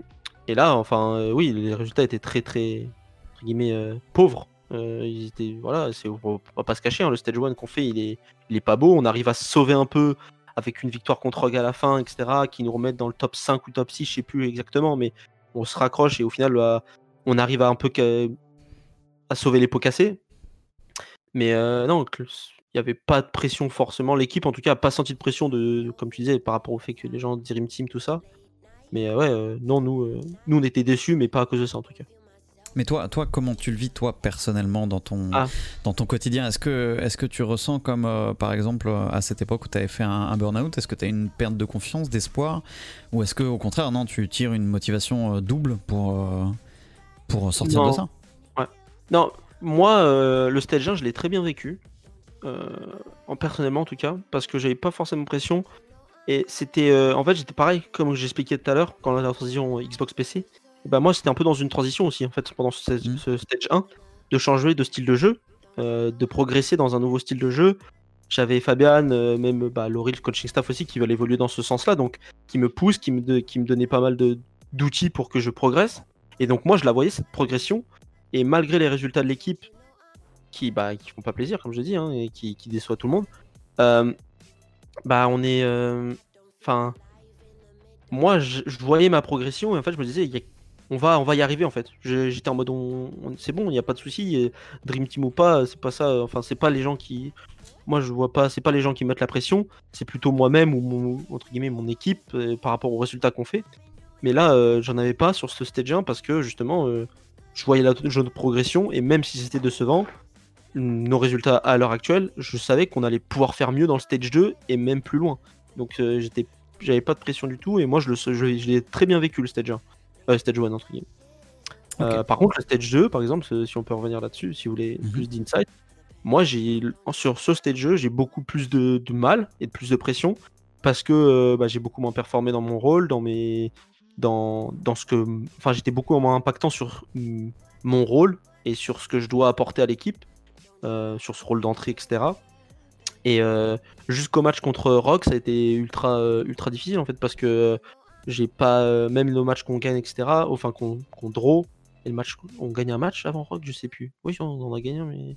et là, enfin, euh, oui, les résultats étaient très très entre guillemets euh, pauvres. ils étaient voilà, c'est on va pas se cacher, hein, le stage 1 qu'on fait, il est il est pas beau. On arrive à se sauver un peu avec une victoire contre Rogue à la fin, etc., qui nous remettent dans le top 5 ou top 6, je sais plus exactement, mais on se raccroche et au final, bah, on arrive à un peu à sauver les pots cassés. Mais euh, non, il n'y avait pas de pression forcément. L'équipe, en tout cas, n'a pas senti de pression, comme tu disais, par rapport au fait que les gens Dream Team, tout ça. Mais euh, ouais, euh, non, nous, nous, on était déçus, mais pas à cause de ça, en tout cas. Mais toi, toi, comment tu le vis toi personnellement dans ton, ah. dans ton quotidien? Est-ce que, est que tu ressens comme euh, par exemple euh, à cette époque où tu avais fait un, burn-out, est-ce que tu as une perte de confiance, d'espoir? Ou est-ce que au contraire, non, tu tires une motivation euh, double pour, pour sortir de ça? Non, moi, le stage 1, je l'ai très bien vécu. en personnellement en tout cas, parce que j'avais pas forcément pression. Et c'était. en fait, j'étais pareil, comme j'expliquais tout à l'heure, quand la transition Xbox PC. Bah, moi, c'était un peu dans une transition aussi, en fait, pendant ce, ce stage 1, de changer de style de jeu, euh, de progresser dans un nouveau style de jeu. J'avais Fabian, euh, même bah, Laurie, le coaching staff aussi, qui veulent évoluer dans ce sens-là, donc qui me pousse, qui me, de- qui me donnait pas mal d'outils pour que je progresse. Et donc, moi, je la voyais, cette progression. Et malgré les résultats de l'équipe, qui bah, qui font pas plaisir, comme je dis, hein, et qui, qui déçoivent tout le monde, euh, bah, on est. Enfin. moi, je, je voyais ma progression et en fait, je me disais, il y a- on, va, y arriver en fait. J'étais en mode, c'est bon, il n'y a pas de souci. Dream Team ou pas, c'est pas ça. Enfin, c'est pas les gens qui. Moi, je vois pas, c'est pas les gens qui mettent la pression. C'est plutôt moi-même ou mon, entre guillemets mon équipe euh, par rapport aux résultats qu'on fait. Mais là, euh, j'en avais pas sur ce stage 1 parce que justement, euh, je voyais la jeune progression et même si c'était décevant, nos résultats à l'heure actuelle, je savais qu'on allait pouvoir faire mieux dans le stage 2 et même plus loin. Donc j'étais, j'avais pas de pression du tout et moi je je, l'ai très bien vécu le stage 1, euh, stage 1 entre guillemets. Euh, par contre le stage 2 par exemple, si on peut revenir là-dessus, si vous voulez Mhm. plus d'insight, moi j'ai sur ce stage 2 j'ai beaucoup plus de, de mal et de plus de pression parce que euh, bah, j'ai beaucoup moins performé dans mon rôle, dans mes, dans, dans ce que, enfin j'étais beaucoup moins impactant sur mon rôle et sur ce que je dois apporter à l'équipe, euh, sur ce rôle d'entrée, etc. Et euh, jusqu'au match contre Rock, ça a été ultra, euh, ultra difficile en fait parce que j'ai pas, euh, même nos matchs qu'on gagne, etc. Enfin qu'on qu'on draw, et le match, on gagne un match avant Rock, je sais plus. Oui, on, on a gagné, mais.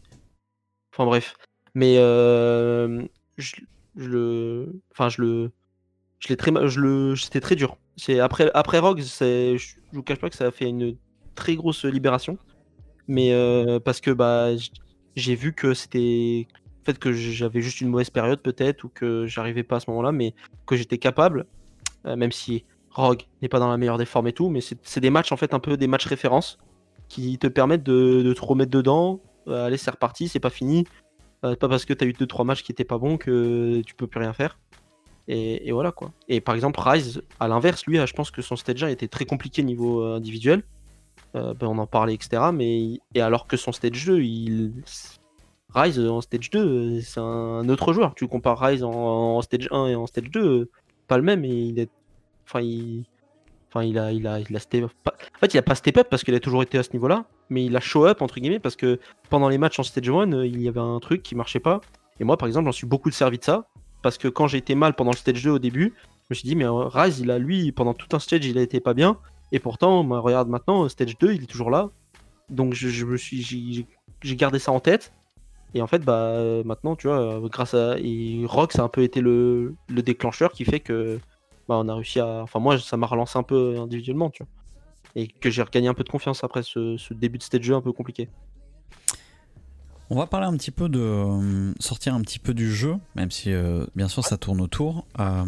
Enfin bref. Mais euh, je, le. Enfin, je le. Je l'ai très je le c'était très dur. C'est après après c'est je je vous cache pas que ça a fait une très grosse libération. Mais euh, parce que bah j'ai vu que c'était peut-être que j'avais juste une mauvaise période peut-être ou que j'arrivais pas à ce moment-là mais que j'étais capable même si Rogue n'est pas dans la meilleure des formes et tout mais c'est des matchs en fait un peu des matchs références qui te permettent de, te remettre dedans. Euh, allez, c'est reparti, c'est pas fini. Euh, pas parce que tu as eu 2-3 matchs qui étaient pas bons que tu peux plus rien faire. Et, voilà quoi. Et par exemple, Rise, à l'inverse, lui, je pense que son stage 1 était très compliqué niveau euh, individuel. Euh, ben, on en parlait, etc. Mais, et alors que son stage 2, il... Rise euh, en stage 2, euh, c'est un autre joueur. Tu compares Rise en, stage 1 et en stage 2, euh, pas le même. Et il est. Enfin, il. Enfin, a, il a, a step pas- En fait, il a pas step up parce qu'il a toujours été à ce niveau-là, mais il a show up entre guillemets parce que pendant les matchs en stage 1, euh, il y avait un truc qui marchait pas. Et moi, par exemple, j'en suis beaucoup servi de ça parce que quand j'ai été mal pendant le stage 2 au début, je me suis dit, mais euh, Rise, il a lui, pendant tout un stage, il a été pas bien. Et pourtant, bah, regarde maintenant, stage 2, il est toujours là. Donc, je, me suis, j'ai gardé ça en tête. Et en fait, bah, maintenant, tu vois, grâce à. Rock, ça a un peu été le, le déclencheur qui fait que. Bah, on a réussi à. Enfin, moi, ça m'a relancé un peu individuellement, tu vois. Et que j'ai regagné un peu de confiance après ce, début de stage 2 un peu compliqué. On va parler un petit peu de euh, sortir un petit peu du jeu, même si euh, bien sûr ça tourne autour. Euh,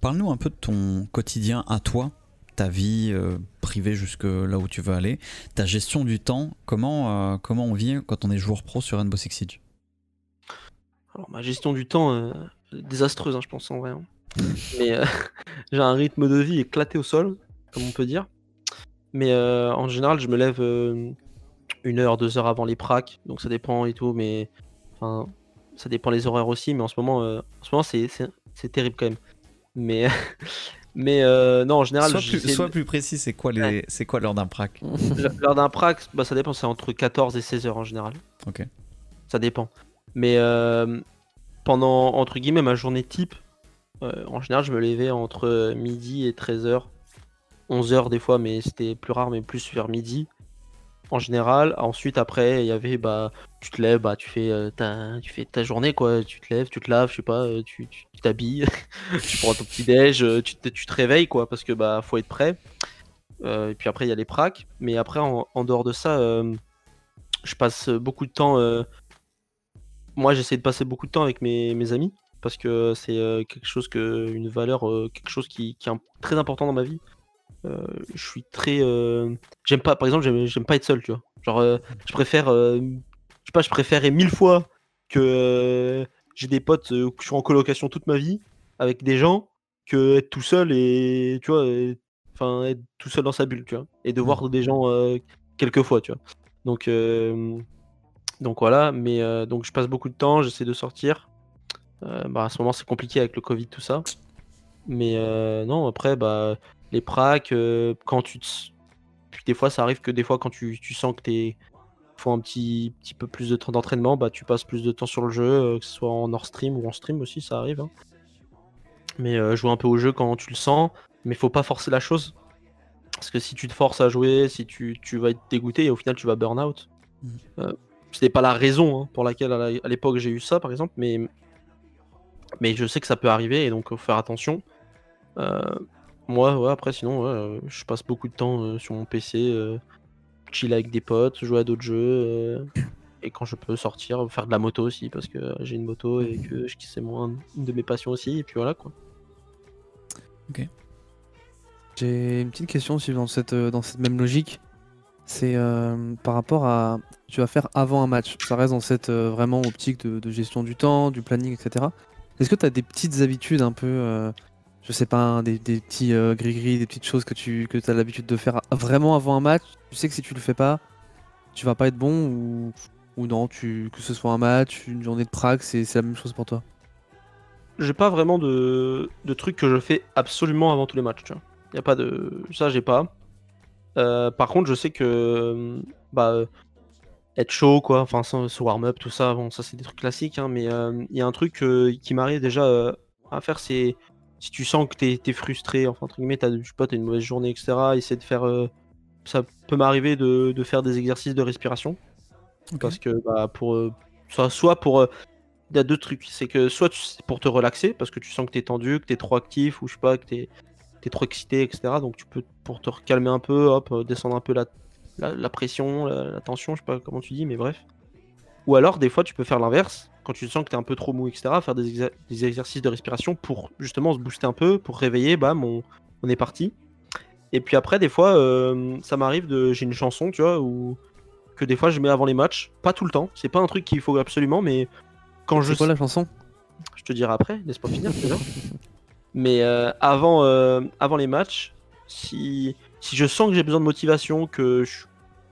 Parle-nous un peu de ton quotidien à toi, ta vie privée jusque là où tu veux aller, ta gestion du temps. Comment comment on vit quand on est joueur pro sur Rainbow Six Siege? Alors, ma gestion du temps, euh, désastreuse, hein, je pense, en vrai. hein. Mais euh, j'ai un rythme de vie éclaté au sol, comme on peut dire. Mais euh, en général, je me lève euh, une heure, deux heures avant les pracs, donc ça dépend et tout, mais enfin, ça dépend les horaires aussi. Mais en ce moment, euh, en ce moment, c'est, c'est, c'est terrible quand même. Mais, mais euh, non, en général, Sois plus, j'essaie de- sois plus précis, c'est quoi les Ouais. c'est quoi l'heure d'un prac? L'heure d'un prac, bah, ça dépend, c'est entre 14 et 16 heures en général. Ok. Ça dépend. Mais euh, pendant, entre guillemets, ma journée type, euh, en général, je me levais entre midi et 13h. 11h des fois, mais c'était plus rare, mais plus vers midi. En général, ensuite après, il y avait bah tu te lèves, bah tu fais euh, ta tu fais ta journée quoi, tu te lèves, tu te laves, je sais pas, euh, tu t'habilles, tu prends ton petit déj, euh, tu te, tu te réveilles quoi parce que bah faut être prêt. Euh, et puis après il y a les pracs, mais après en, en dehors de ça, euh, je passe beaucoup de temps. euh, Moi j'essaie de passer beaucoup de temps avec mes, mes amis parce que c'est euh, quelque chose que une valeur, euh, quelque chose qui, qui est un- très important dans ma vie. Euh, je suis très, euh, j'aime pas, par exemple j'aime j'aime pas être seul, tu vois. Genre euh, je préfère, je sais pas, je préférerais mille fois que j'ai des potes, que je suis en colocation toute ma vie avec des gens que être tout seul et tu vois, enfin être tout seul dans sa bulle, tu vois, et de voir des gens quelques fois, tu vois. Donc donc voilà, mais euh, donc je passe beaucoup de temps, j'essaie de sortir. Euh, bah, à ce moment c'est compliqué avec le Covid tout ça. Mais euh, non, après, bah, les pracs, quand tu te... Puis des fois, ça arrive que des fois, quand tu, tu sens que t'es faut un petit, petit peu plus de temps d'entraînement, bah tu passes plus de temps sur le jeu, que ce soit en hors stream ou en stream aussi, ça arrive. hein. Mais jouer un peu au jeu quand tu le sens, mais faut pas forcer la chose. Parce que si tu te forces à jouer, si tu, tu vas être dégoûté et au final tu vas burn out. Euh, C'était pas la raison hein, pour laquelle à l'époque j'ai eu ça par exemple, mais, mais je sais que ça peut arriver et donc faut faire attention. Euh, moi, ouais, après sinon, euh, je passe beaucoup de temps euh, sur mon PC, euh, chill avec des potes, jouer à d'autres jeux. et quand je peux sortir, faire de la moto aussi, parce que j'ai une moto et que c'est moins une de mes passions aussi. Et puis voilà quoi. J'ai une petite question aussi dans cette, dans cette même logique. C'est par rapport à tu vas faire avant un match. Ça reste dans cette euh, vraiment optique de, gestion du temps, du planning, etc. Est-ce que tu as des petites habitudes un peu, euh, je sais pas, hein, des, petits euh, gris-gris, des petites choses que tu que as l'habitude de faire vraiment avant un match? Tu sais que si tu le fais pas, tu vas pas être bon ou, ou non, tu, que ce soit un match, une journée de prague, c'est la même chose pour toi? J'ai pas vraiment de, de trucs que je fais absolument avant tous les matchs. Tu vois. Y a pas de. Ça, j'ai pas. Euh, par contre, je sais que. Bah. Euh, Être chaud, quoi. Enfin, se warm-up, tout ça. Bon, ça, c'est des trucs classiques. hein, mais il y a un truc euh, qui m'arrive déjà euh, à faire, c'est. Si tu sens que t'es es frustré, enfin, entre guillemets, t'as je sais pas, t'as une mauvaise journée, etc. Essayer de faire. euh, Ça peut m'arriver de, de faire des exercices de respiration. Parce que, bah, pour. euh, soit, soit pour. euh, il y a deux trucs. C'est que soit tu- c'est pour te relaxer, parce que tu sens que t'es tendu, que t'es trop actif, ou je sais pas, que t'es es trop excité, etc. Donc tu peux, pour te calmer un peu, hop, euh, descendre un peu la, la, la pression, la, la tension, je sais pas comment tu dis, mais bref. Ou alors, des fois, tu peux faire l'inverse. Quand tu sens que t'es un peu trop mou, etc., faire des, exa- des exercices de respiration pour justement se booster un peu, pour réveiller, bam, on, on est parti. Et puis après, des fois, euh, ça m'arrive de. J'ai une chanson, tu vois, ou que des fois je mets avant les matchs. Pas tout le temps. C'est pas un truc qu'il faut absolument, mais quand je C'est quoi la chanson? Je te dirai après, laisse-moi finir déjà. Mais euh, avant, euh, avant les matchs, si, si je sens que j'ai besoin de motivation, que, je-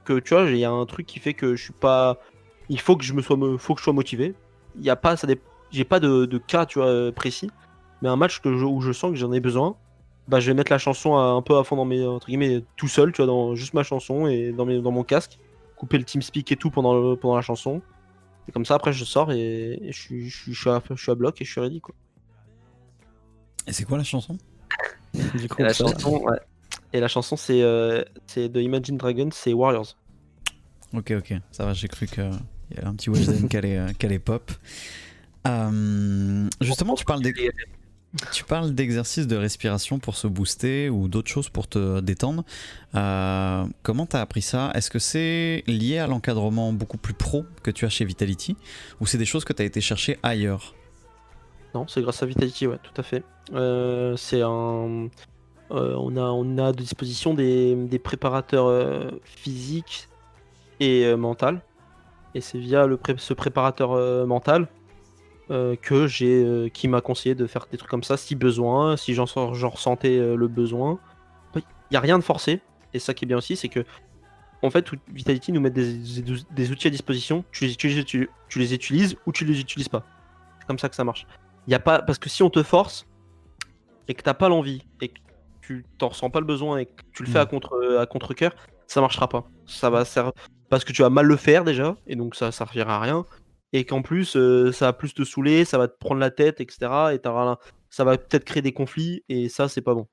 que tu vois, il y a un truc qui fait que je suis pas. Il faut que je me sois, faut que je sois motivé. Il y a pas, ça j'ai pas de, de cas, tu vois, euh, précis. Mais un match que je- où je sens que j'en ai besoin, bah je vais mettre la chanson à- un peu à fond dans mes entre guillemets tout seul, tu vois, dans juste ma chanson et dans, mes, dans mon casque, couper le TeamSpeak et tout pendant, le- pendant la chanson. Et comme ça, après, je sors et, et je, suis, je, suis, je, suis à, je suis à bloc et je suis ready, quoi. Et c'est quoi la chanson? Du coup, Et la ça- chanson, ouais. Et la chanson, c'est euh, c'est de Imagine Dragons, c'est Warriors. Ok, ok, ça va, j'ai cru qu'il y avait un petit Weshden qui allait, euh, qui allait pop. Euh, justement, tu parles d'ex- tu parles d'exercices de respiration pour se booster ou d'autres choses pour te détendre. Euh, comment t'as appris ça? Est-ce que c'est lié à l'encadrement beaucoup plus pro que tu as chez Vitality? Ou c'est des choses que tu as été chercher ailleurs? Non, c'est grâce à Vitality, ouais, tout à fait. Euh, c'est un. Euh, on, a, on a disposition des, des préparateurs euh, physiques et euh, mental. Et c'est via le pré- ce préparateur mental que j'ai, qui m'a conseillé de faire des trucs comme ça si besoin, si j'en ressentais le besoin. Il n'y a rien de forcé. Et ça qui est bien aussi, c'est que en fait, Vitality nous met des, des- outils à disposition. Tu les utilises, tu, tu les utilises ou tu les utilises pas. C'est comme ça que ça marche. Y a pas parce que si on te force et que t'as pas l'envie et que tu t'en ressens pas le besoin et que tu le fais Mm. à contre à contre cœur, ça marchera pas. Ça va servir parce que tu vas mal le faire déjà et donc ça ça servira à rien et qu'en plus euh, ça va plus te saouler, ça va te prendre la tête etc et ça va peut-être créer des conflits et ça c'est pas bon.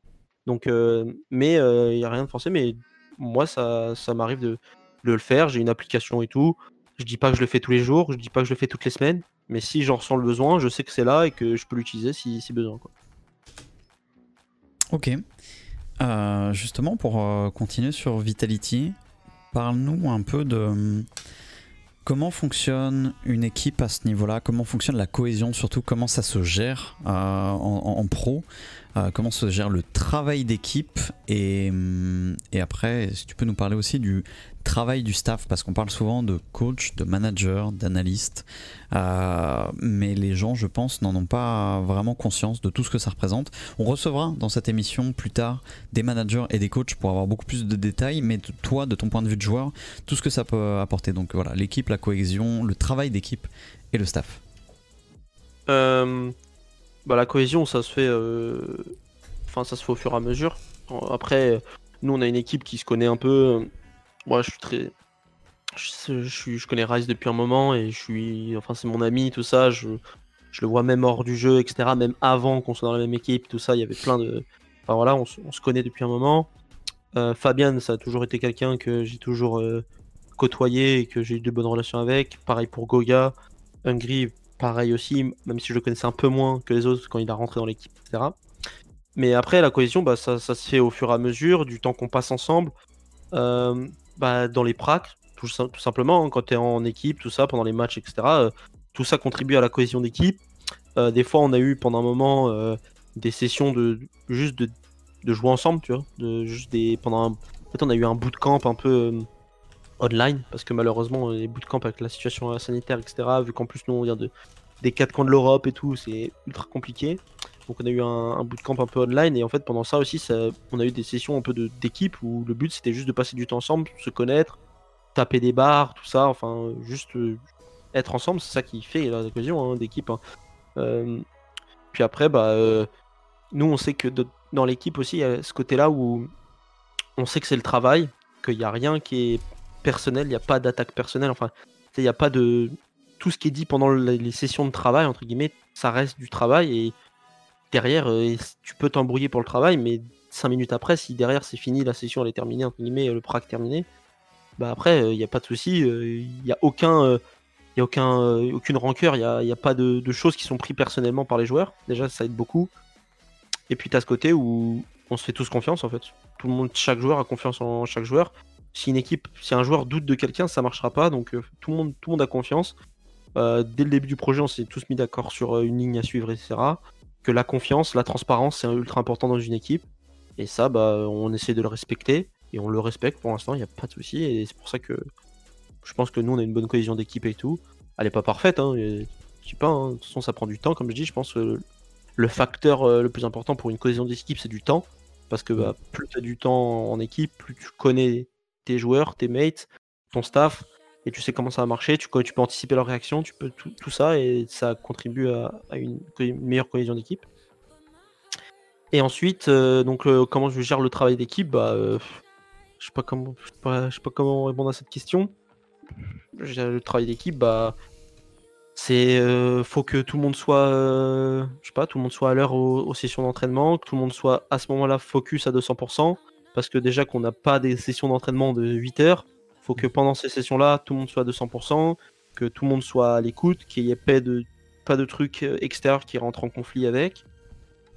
Donc euh, mais il y a rien de forcé mais moi ça ça m'arrive de, de le faire, j'ai une application et tout. Je dis pas que je le fais tous les jours, je dis pas que je le fais toutes les semaines, mais si j'en ressens le besoin, je sais que c'est là et que je peux l'utiliser si, si besoin. Quoi. Ok. Euh, justement, pour euh, continuer sur Vitality, parle-nous un peu de hum, comment fonctionne une équipe à ce niveau-là, comment fonctionne la cohésion, surtout? Comment ça se gère euh, en, pro, euh, comment se gère le travail d'équipe et, hum, et après, si tu peux nous parler aussi du travail du staff, parce qu'on parle souvent de coach, de manager, d'analyste, euh, mais les gens, je pense, n'en ont pas vraiment conscience de tout ce que ça représente. On recevra dans cette émission plus tard des managers et des coachs pour avoir beaucoup plus de détails, mais toi, de ton point de vue de joueur, tout ce que ça peut apporter. Donc voilà, l'équipe, la cohésion, le travail d'équipe et le staff. Euh, bah, la cohésion, ça se fait. euh, enfin, ça se fait au fur et à mesure. Après, nous, on a une équipe qui se connaît un peu. Moi, je suis très. Je, je, connais Rice depuis un moment et je suis. Enfin, c'est mon ami, tout ça. Je, je le vois même hors du jeu, etc. Même avant qu'on soit dans la même équipe, tout ça. Il y avait plein de. Enfin, voilà, on, se connaît depuis un moment. Euh, Fabian, ça a toujours été quelqu'un que j'ai toujours euh, côtoyé et que j'ai eu de bonnes relations avec. Pareil pour Goga. Hungry, pareil aussi, même si je le connaissais un peu moins que les autres quand il a rentré dans l'équipe, etc. Mais après, la cohésion, bah, ça, se fait au fur et à mesure, du temps qu'on passe ensemble, euh, bah, dans les pracs, tout, simplement, hein, quand tu en équipe, tout ça, pendant les matchs, etc. Euh, tout ça contribue à la cohésion d'équipe. Euh, des fois, on a eu pendant un moment des sessions de juste de, jouer ensemble, tu vois. De, juste pendant En fait, on a eu un bootcamp un peu online, parce que malheureusement, les bootcamps avec la situation sanitaire, etc., vu qu'en plus, nous, on vient de, des quatre coins de l'Europe et tout, c'est ultra compliqué. Donc on a eu un, bootcamp un peu online et en fait pendant ça aussi on a eu des sessions un peu d'équipe où le but c'était juste de passer du temps ensemble, se connaître, taper des barres, tout ça, enfin juste euh, être ensemble, c'est ça qui fait la cohésion hein, d'équipe. Hein. Euh, puis après bah euh, nous on sait que dans l'équipe aussi il y a ce côté là où on sait que c'est le travail, qu'il n'y a rien qui est personnel, il n'y a pas d'attaque personnelle, enfin il n'y a pas de tout ce qui est dit pendant les sessions de travail entre guillemets ça reste du travail et derrière, euh, tu peux t'embrouiller pour le travail, mais 5 minutes après, si derrière c'est fini, la session elle est terminée, entre guillemets, le prac terminé, bah après, il euh, n'y a pas de souci, il euh, n'y a aucun. il a aucun, aucune rancœur, il n'y a, pas de, choses qui sont prises personnellement par les joueurs. Déjà, ça aide beaucoup. Et puis, tu as ce côté où on se fait tous confiance en fait. Tout le monde, chaque joueur a confiance en chaque joueur. Si une équipe, si un joueur doute de quelqu'un, ça marchera pas. Donc, tout, le monde, tout le monde a confiance. dès le début du projet, on s'est tous mis d'accord sur une ligne à suivre, etc que la confiance, la transparence, c'est ultra important dans une équipe. Et ça, bah, on essaie de le respecter. Et on le respecte pour l'instant, il n'y a pas de souci. Et c'est pour ça que je pense que nous, on a une bonne cohésion d'équipe et tout. Elle n'est pas parfaite, hein, je sais pas, hein. de toute façon, ça prend du temps, comme je dis. Je pense que le facteur euh, le plus important pour une cohésion d'équipe, c'est du temps. Parce que bah, plus tu as du temps en équipe, plus tu connais tes joueurs, tes mates, ton staff, et tu sais comment ça va marcher, tu, peux anticiper leur réaction, tu peux tout, ça et ça contribue à, une, meilleure cohésion d'équipe. Et ensuite, euh, donc euh, comment je gère le travail d'équipe, bah, euh, je sais sais pas, comment répondre à cette question. Le travail d'équipe, bah, c'est faut que tout le monde soit, je sais pas, tout le monde soit à l'heure aux, aux, sessions d'entraînement, que tout le monde soit à ce moment-là focus à 200%, parce que déjà qu'on n'a pas des sessions d'entraînement de 8 heures faut que pendant ces sessions-là, tout le monde soit à 200%, que tout le monde soit à l'écoute, qu'il n'y ait pas de, pas de trucs euh, extérieurs qui rentrent en conflit avec.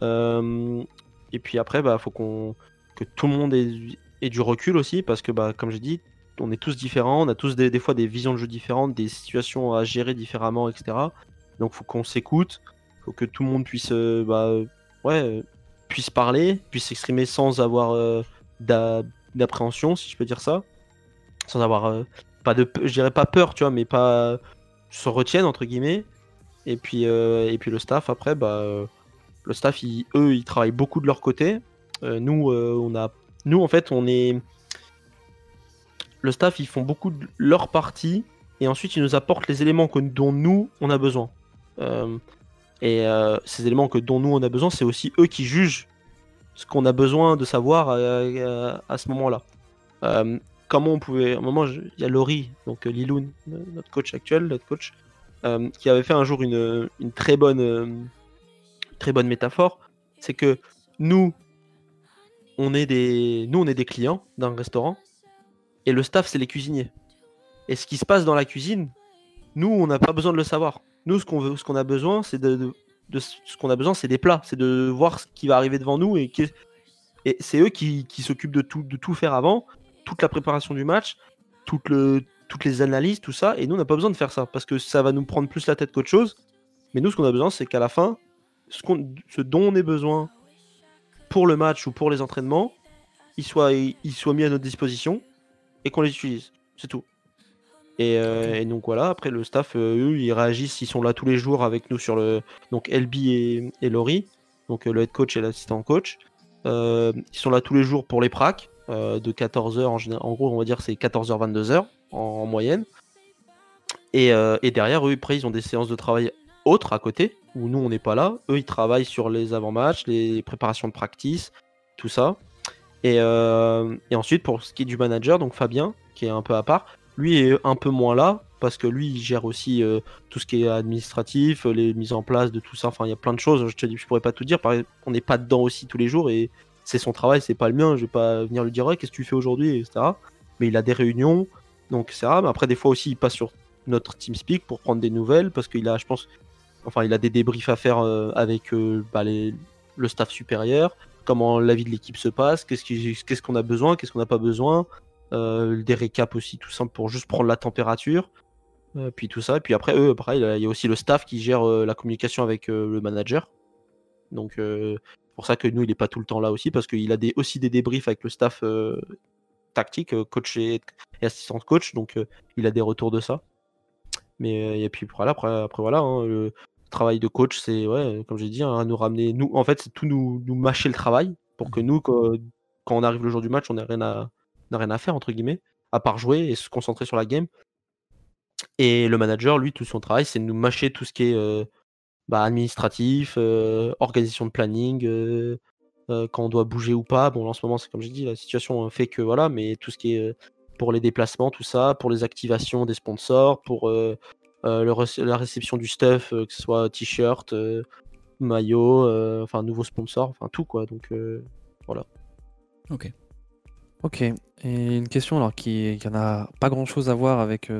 Euh, et puis après, bah, faut qu'on que tout le monde ait, du recul aussi, parce que, bah, comme j'ai dit, on est tous différents, on a tous des, fois des visions de jeu différentes, des situations à gérer différemment, etc. Donc, faut qu'on s'écoute, faut que tout le monde puisse, euh, bah, ouais, puisse parler, puisse s'exprimer sans avoir d'appréhension, si je peux dire ça sans avoir euh, pas de, je dirais pas peur, tu vois, mais pas se retiennent entre guillemets. Et puis euh, et puis le staff après, bah le staff, eux, ils travaillent beaucoup de leur côté. Euh, nous, on a, nous en fait, on est le staff, ils font beaucoup de leur partie et ensuite ils nous apportent les éléments que, dont nous on a besoin. et ces éléments que dont nous on a besoin, c'est aussi eux qui jugent ce qu'on a besoin de savoir à, ce moment-là comment on pouvait. À un moment, il y a Laurie, donc euh, Liloun, notre coach actuel, notre coach, euh, qui avait fait un jour une, très bonne, euh, très bonne métaphore. C'est que nous, on est des, nous, on est des clients d'un restaurant, et le staff, c'est les cuisiniers. Et ce qui se passe dans la cuisine, nous, on n'a pas besoin de le savoir. Nous, ce qu'on veut, ce qu'on a besoin, c'est de, ce qu'on a besoin, c'est des plats, c'est de voir ce qui va arriver devant nous et, c'est eux qui, s'occupent de tout, de tout faire avant toute la préparation du match, toutes les analyses, tout ça. Et nous, on n'a pas besoin de faire ça parce que ça va nous prendre plus la tête qu'autre chose. Mais nous, ce qu'on a besoin, c'est qu'à la fin, ce, ce, dont on ait besoin pour le match ou pour les entraînements, il soit, il, soit mis à notre disposition et qu'on les utilise. C'est tout. Et, euh, donc voilà, après le staff, euh, eux, ils réagissent, ils sont là tous les jours avec nous sur le. Donc LB et, et Laurie, donc euh, le head coach et l'assistant coach. ils sont là tous les jours pour les pracs. De 14h en, en gros on va dire c'est 14h 22h en, moyenne et, et, derrière eux après ils ont des séances de travail autre à côté, où nous on n'est pas là. Eux ils travaillent sur les avant-matchs, les préparations de practice, tout ça. Et, et, ensuite pour ce qui est du manager, donc Fabien, qui est un peu à part, lui est un peu moins là, parce que lui il gère aussi euh, tout ce qui est administratif, les mises en place de tout ça. Enfin il y a plein de choses, je te dis, pourrais pas tout dire, on n'est pas dedans aussi tous les jours et c'est son travail, c'est pas le mien, je vais pas venir lui dire qu'est-ce que tu fais aujourd'hui, etc. Mais il a des réunions, donc c'est Mais après, des fois aussi, il passe sur notre TeamSpeak pour prendre des nouvelles parce qu'il a, je pense, enfin, il a des débriefs à faire euh, avec euh, bah, le staff supérieur, comment la vie de l'équipe se passe, qu'est-ce qu'on a besoin, qu'est-ce qu'on n'a pas besoin, euh, des récaps aussi, tout simple pour juste prendre la température, puis tout ça. Et puis après, eux, il y a aussi le staff qui gère la communication avec le manager. Donc, pour ça que nous, il n'est pas tout le temps là aussi parce qu'il a des, aussi des débriefs avec le staff tactique, euh, coach et, assistant coach, donc euh, il a des retours de ça. Mais euh, et puis voilà, après, après voilà, hein, le travail de coach, c'est ouais, comme j'ai dit, hein, nous ramener, nous, en fait, c'est tout nous, nous mâcher le travail pour que nous, quand, on arrive le jour du match, on n'a rien à, rien à faire entre guillemets, à part jouer et se concentrer sur la game. Et le manager, lui, tout son travail, c'est de nous mâcher tout ce qui est bah, administratif, organisation de planning, euh, quand on doit bouger ou pas. Bon, en ce moment, c'est comme j'ai dit, la situation fait que voilà, mais tout ce qui est euh, pour les déplacements, tout ça, pour les activations des sponsors, pour euh, la réception du stuff, que ce soit t-shirt, maillot, enfin nouveau sponsor, enfin tout quoi. Donc voilà. Ok. Ok. Et une question alors qui, qui en a pas grand chose à voir avec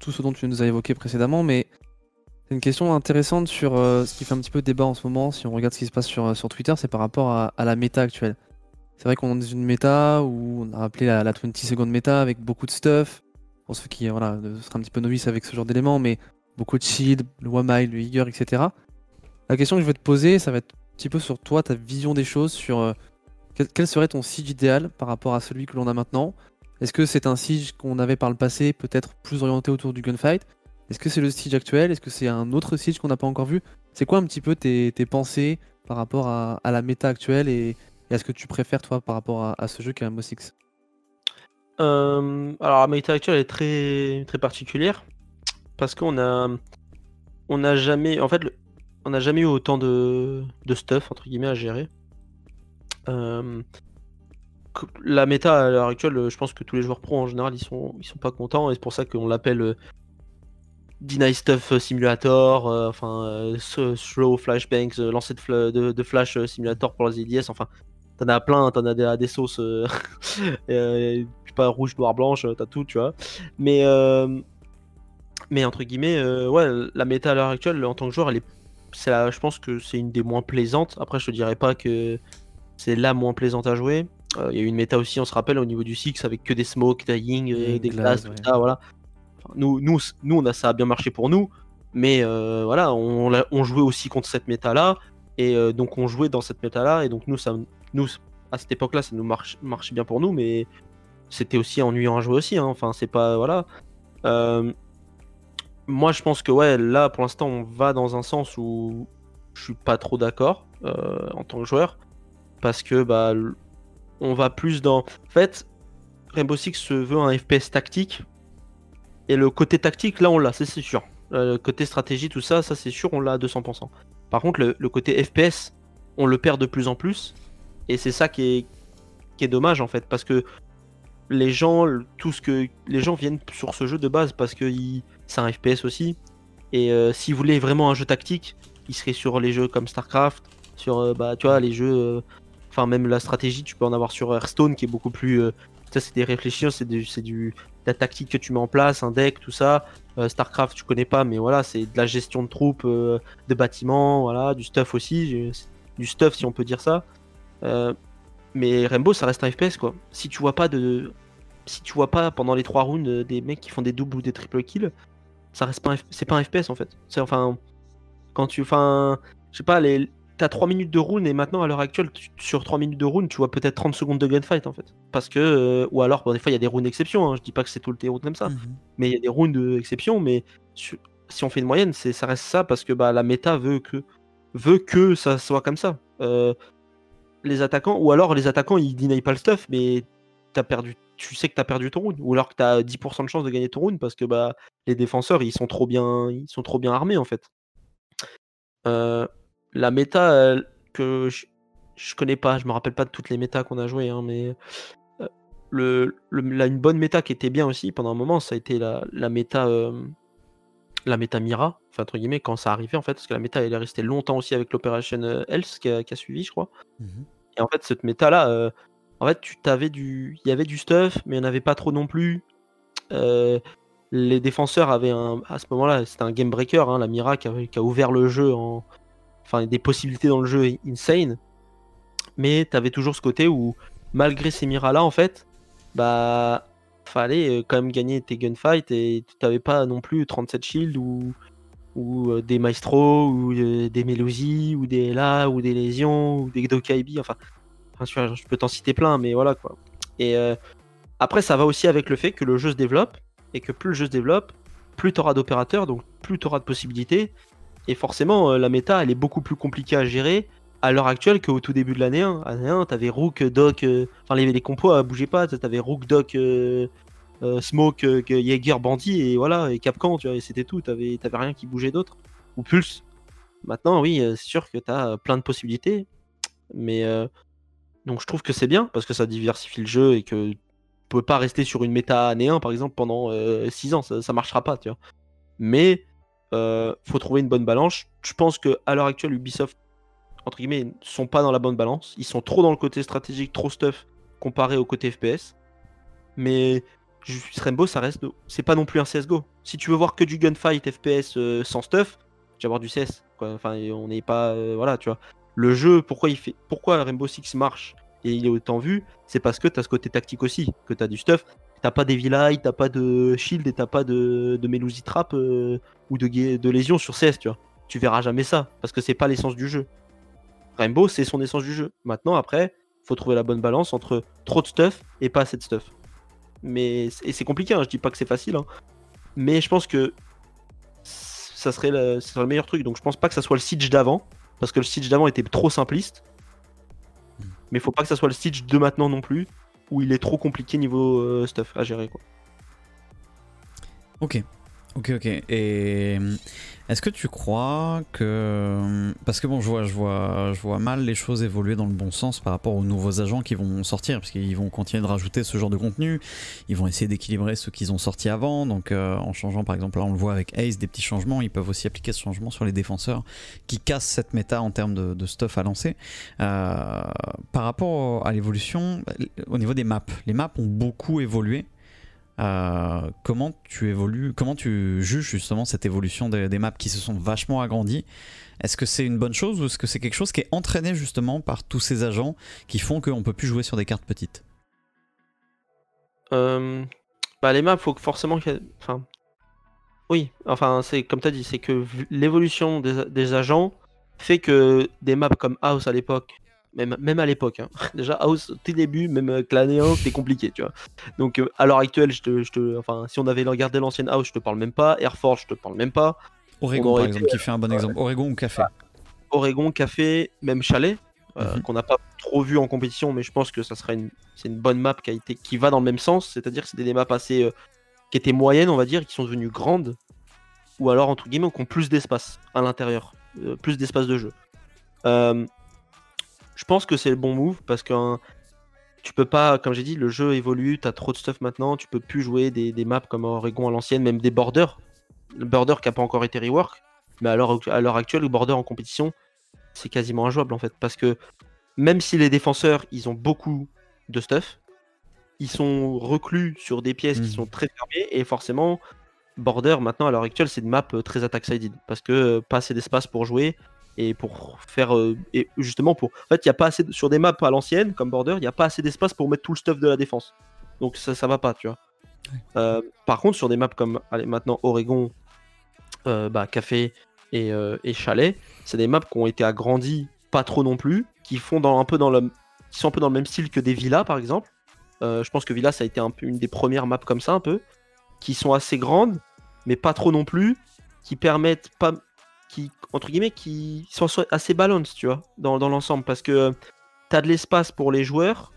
tout, ce dont tu nous as évoqué précédemment, mais c'est une question intéressante sur euh, ce qui fait un petit peu débat en ce moment, si on regarde ce qui se passe sur, euh, sur Twitter, c'est par rapport à, la méta actuelle. C'est vrai qu'on est dans une méta où on a appelé la, 20 secondes méta avec beaucoup de stuff. Pour ceux qui voilà, seraient un petit peu novices avec ce genre d'éléments, mais beaucoup de shield, le Wamai, le Eager, etc. La question que je vais te poser, ça va être un petit peu sur toi, ta vision des choses, sur euh, quel, serait ton siege idéal par rapport à celui que l'on a maintenant? Est-ce que c'est un siege qu'on avait par le passé, peut-être plus orienté autour du gunfight? Est-ce que c'est le Siege actuel? Est-ce que c'est un autre Siege qu'on n'a pas encore vu? C'est quoi un petit peu tes, pensées par rapport à, la méta actuelle et, à ce que tu préfères toi par rapport à, ce jeu qu'est Rainbow Six? Euh, Alors la méta actuelle est très, très particulière parce qu'on a on n'a jamais en fait on jamais eu autant de, stuff entre guillemets à gérer. Euh, la méta à l'heure actuelle, je pense que tous les joueurs pro en général ils sont ils sont pas contents et c'est pour ça qu'on l'appelle Deny Stuff Simulator, euh, enfin euh, Slow Flashbangs, euh, lancer de, Flash Simulator pour les EDS, enfin t'en as plein, t'en as des, des sauces, pas rouge, noir, blanche, t'as tout, tu vois. Mais, mais entre guillemets, ouais, la méta à l'heure actuelle, en tant que joueur, elle est, je pense que c'est une des moins plaisantes. Après, je te dirais pas que c'est la moins plaisante à jouer. Il y a eu une méta aussi, on se rappelle, au niveau du Six, avec que des smokes, dying, des glaces, tout ça, voilà nous, nous, nous, on a, ça a bien marché pour nous, mais euh, voilà, on, on, jouait aussi contre cette méta-là, et euh, donc on jouait dans cette méta-là, et donc nous, ça, nous à cette époque-là, ça nous marche, marchait bien pour nous, mais c'était aussi ennuyant à jouer aussi. Hein. Enfin, c'est pas voilà. Euh, moi, je pense que ouais, là, pour l'instant, on va dans un sens où je suis pas trop d'accord en tant que joueur, parce que bah, on va plus dans. En fait, Rainbow Six se veut un FPS tactique et le côté tactique, là, on l'a, c'est sûr. Euh, le côté stratégie, tout ça, ça c'est sûr, on l'a à 200%. Par contre, le, côté FPS, on le perd de plus en plus. Et c'est ça qui est, qui est dommage, en fait, parce que les gens, tout ce que les gens viennent sur ce jeu de base parce que c'est un FPS aussi. Et euh, s'ils voulaient vraiment un jeu tactique, ils seraient sur les jeux comme StarCraft, sur euh, bah tu vois les jeux, enfin même la stratégie, tu peux en avoir sur Hearthstone qui est beaucoup plus, ça c'est des réflexions, c'est du, c'est du, la tactique que tu mets en place, un deck, tout ça. Euh, Starcraft, tu connais pas, mais voilà, c'est de la gestion de troupes, euh, de bâtiments, voilà, du stuff aussi, du stuff si on peut dire ça. Euh, mais Rainbow, ça reste un FPS quoi. Si tu vois pas de, si tu vois pas pendant les trois rounds des mecs qui font des doubles ou des triple kills, ça reste pas, c'est pas un FPS en fait. C'est enfin, quand tu, enfin, je sais pas les t'as 3 minutes de rune et maintenant à l'heure actuelle sur 3 minutes de rune tu vois peut-être 30 secondes de gunfight en fait. Parce que euh, ou alors des fois il y a des runes d'exception hein. je dis pas que c'est tout le théâtre comme ça. Mhm. mais il y a des runes d'exception mais si on fait une moyenne c'est ça reste ça parce que bah la méta veut que veut que ça soit comme ça. Euh, les attaquants ou alors les attaquants ils deny pas le stuff mais t'as perdu tu sais que t'as perdu ton rune. Ou alors que t'as 10% de chance de gagner ton rune parce que bah les défenseurs ils sont trop bien ils sont trop bien armés en fait. Euh, la méta euh, que je, je connais pas, je me rappelle pas de toutes les méta qu'on a joué, hein, mais euh, le, le- la- une bonne méta qui était bien aussi pendant un moment, ça a été la, la méta euh, la méta Mira, enfin entre guillemets quand ça arrivait en fait, parce que la méta elle est restée longtemps aussi avec l'Operation Health qui a, qui a suivi, je crois. Mhm. Et en fait, cette méta là, en fait, tu t'avais du, il y avait du stuff, mais il n'y en avait pas trop non plus. Euh, les défenseurs avaient un, à ce moment-là, c'était un game breaker, hein, la Mira qui a, qui a ouvert le jeu en, enfin des possibilités dans le jeu insane. Mais tu avais toujours ce côté où, malgré ces Miras là, en fait, bah fallait euh, quand même gagner tes gunfights et tu t'avais pas non plus 37 shields ou euh, des maestros ou euh, des Melusi ou des La ou des lésions ou des Dokaibi enfin, enfin je peux t'en citer plein mais voilà quoi et après ça va aussi avec le fait que le jeu se développe et que plus le jeu se développe plus tu auras d'opérateurs donc plus tu auras de possibilités et forcément euh, la méta elle est beaucoup plus compliquée à gérer à l'heure actuelle qu'au tout début de l'année 1 année 1 t'avais Rook Doc euh, enfin les, les compos euh, bougeaient pas t'avais Rook Doc Smoke, Jaeger, Bandit et voilà, et Capcan, tu vois, et c'était tout, t'avais t'avais rien qui bougeait d'autre. Ou Pulse. Maintenant, oui, c'est sûr que t'as plein de possibilités, mais donc je trouve que c'est bien parce que ça diversifie le jeu et que tu peux pas rester sur une méta année 1 par exemple pendant 6 ans, ça, ça marchera pas, tu vois. Mais euh, faut trouver une bonne balance. Je pense que à l'heure actuelle, Ubisoft, entre guillemets, sont pas dans la bonne balance. Ils sont trop dans le côté stratégique, trop stuff comparé au côté FPS. Mais Rainbow, ça reste. C'est pas non plus un CSGO. Si tu veux voir que du gunfight FPS euh, sans stuff, tu vas voir du CS. Enfin, on n'est pas. euh, voilà, tu vois. Le jeu, pourquoi il fait. Pourquoi Rainbow Six marche et il est autant vu, c'est parce que t'as ce côté tactique aussi, que t'as du stuff. T'as pas des villas, t'as pas de shield et t'as pas de, de Melusi trap euh, ou de, de lésion sur CS, tu vois. Tu verras jamais ça, parce que c'est pas l'essence du jeu. Rainbow, c'est son essence du jeu. Maintenant, après, faut trouver la bonne balance entre trop de stuff et pas assez de stuff. Mais et c'est compliqué, hein, je dis pas que c'est facile, hein. mais je pense que ça serait, le, ça serait le meilleur truc. Donc je pense pas que ça soit le siege d'avant, parce que le siege d'avant était trop simpliste. Mais faut pas que ça soit le siege de maintenant non plus, où il est trop compliqué niveau euh, stuff à gérer. Quoi. Ok, ok, ok. Et hum, est-ce que tu crois que hum, parce que bon, je vois, je vois, je vois mal les choses évoluer dans le bon sens par rapport aux nouveaux agents qui vont sortir, parce qu'ils vont continuer de rajouter ce genre de contenu. Ils vont essayer d'équilibrer ceux qu'ils ont sortis avant. Donc, euh, en changeant, par exemple, là, on le voit avec Ace, des petits changements. Ils peuvent aussi appliquer ce changement sur les défenseurs qui cassent cette méta en termes de, de stuff à lancer. Euh, par rapport à l'évolution, au niveau des maps, les maps ont beaucoup évolué. Euh, comment tu évolues, comment tu juges justement cette évolution des, maps qui se sont vachement agrandies? Est-ce que c'est une bonne chose ou est-ce que c'est quelque chose qui est entraîné justement par tous ces agents qui font qu'on peut plus jouer sur des cartes petites? Euh, bah, les maps, faut que forcément Enfin. Oui, enfin, c'est comme tu as dit, c'est que l'évolution des, des agents fait que des maps comme House à l'époque, même, même à l'époque, hein, déjà House, au tout début, même l'année 1, c'était compliqué, tu vois. Donc euh, à l'heure actuelle, je te, je te- enfin, si on avait regardé l'ancienne House, je te parle même pas. Air Force, je te parle même pas. Oregon par été- exemple, qui fait un bon exemple. Oregon ou Café Oregon, Café, même Chalet, euh, Mhm. qu'on n'a pas trop vu en compétition, mais je pense que ça serait une, c'est une bonne map qui, a été, qui va dans le même sens, c'est-à-dire que c'était des maps assez, euh, qui étaient moyennes, on va dire, qui sont devenues grandes, ou alors entre guillemets, qui ont plus d'espace à l'intérieur, euh, plus d'espace de jeu. Je pense que c'est le bon move parce que hein, tu peux pas, comme j'ai dit, le jeu évolue, t'as trop de stuff maintenant, tu peux plus jouer des, des maps comme Oregon à l'ancienne, même des borders. Le border qui a pas encore été rework, mais à l'heure actuelle, le border en compétition, c'est quasiment injouable en fait. Parce que même si les défenseurs, ils ont beaucoup de stuff, ils sont reclus sur des pièces qui Mhm. sont très fermées, et forcément, border maintenant à l'heure actuelle, c'est une map euh, très attack-sided. Parce que euh, pas assez d'espace pour jouer, et pour faire. euh, et justement, pour. En fait, il y a pas assez. de- Sur des maps à l'ancienne, comme border, il n'y a pas assez d'espace pour mettre tout le stuff de la défense. Donc ça, ça va pas, tu vois. Euh, par contre, sur des maps comme allez, maintenant Oregon, euh, bah, Café et, et Chalet, c'est des maps qui ont été agrandies, pas trop non plus, qui font dans, un peu dans le, qui sont un peu dans le même style que des villas par exemple. Je pense que Villa ça a été un peu une des premières maps comme ça un peu, qui sont assez grandes, mais pas trop non plus, qui permettent pas, qui entre guillemets, qui sont assez balanced, tu vois, dans, l'ensemble, parce que t'as de l'espace pour les joueurs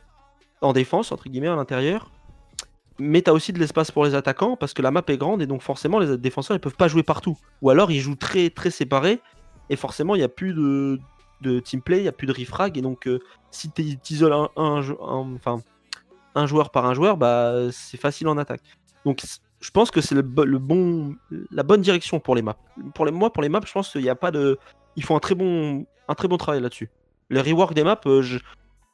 en défense entre guillemets à l'intérieur, mais t'as aussi de l'espace pour les attaquants parce que la map est grande et donc forcément les défenseurs ils peuvent pas jouer partout. Ou alors ils jouent très très séparés et forcément il n'y a plus de, de team play, il n'y a plus de refrag, et donc euh, si tu isoles un, joueur par un joueur, bah, c'est facile en attaque. Donc je pense que c'est le, bo- le bon, la bonne direction pour les maps. Pour les, moi, pour les maps, je pense qu'il n'y a pas de. Ils font un très bon, un très bon travail là-dessus. Le rework des maps, euh, je-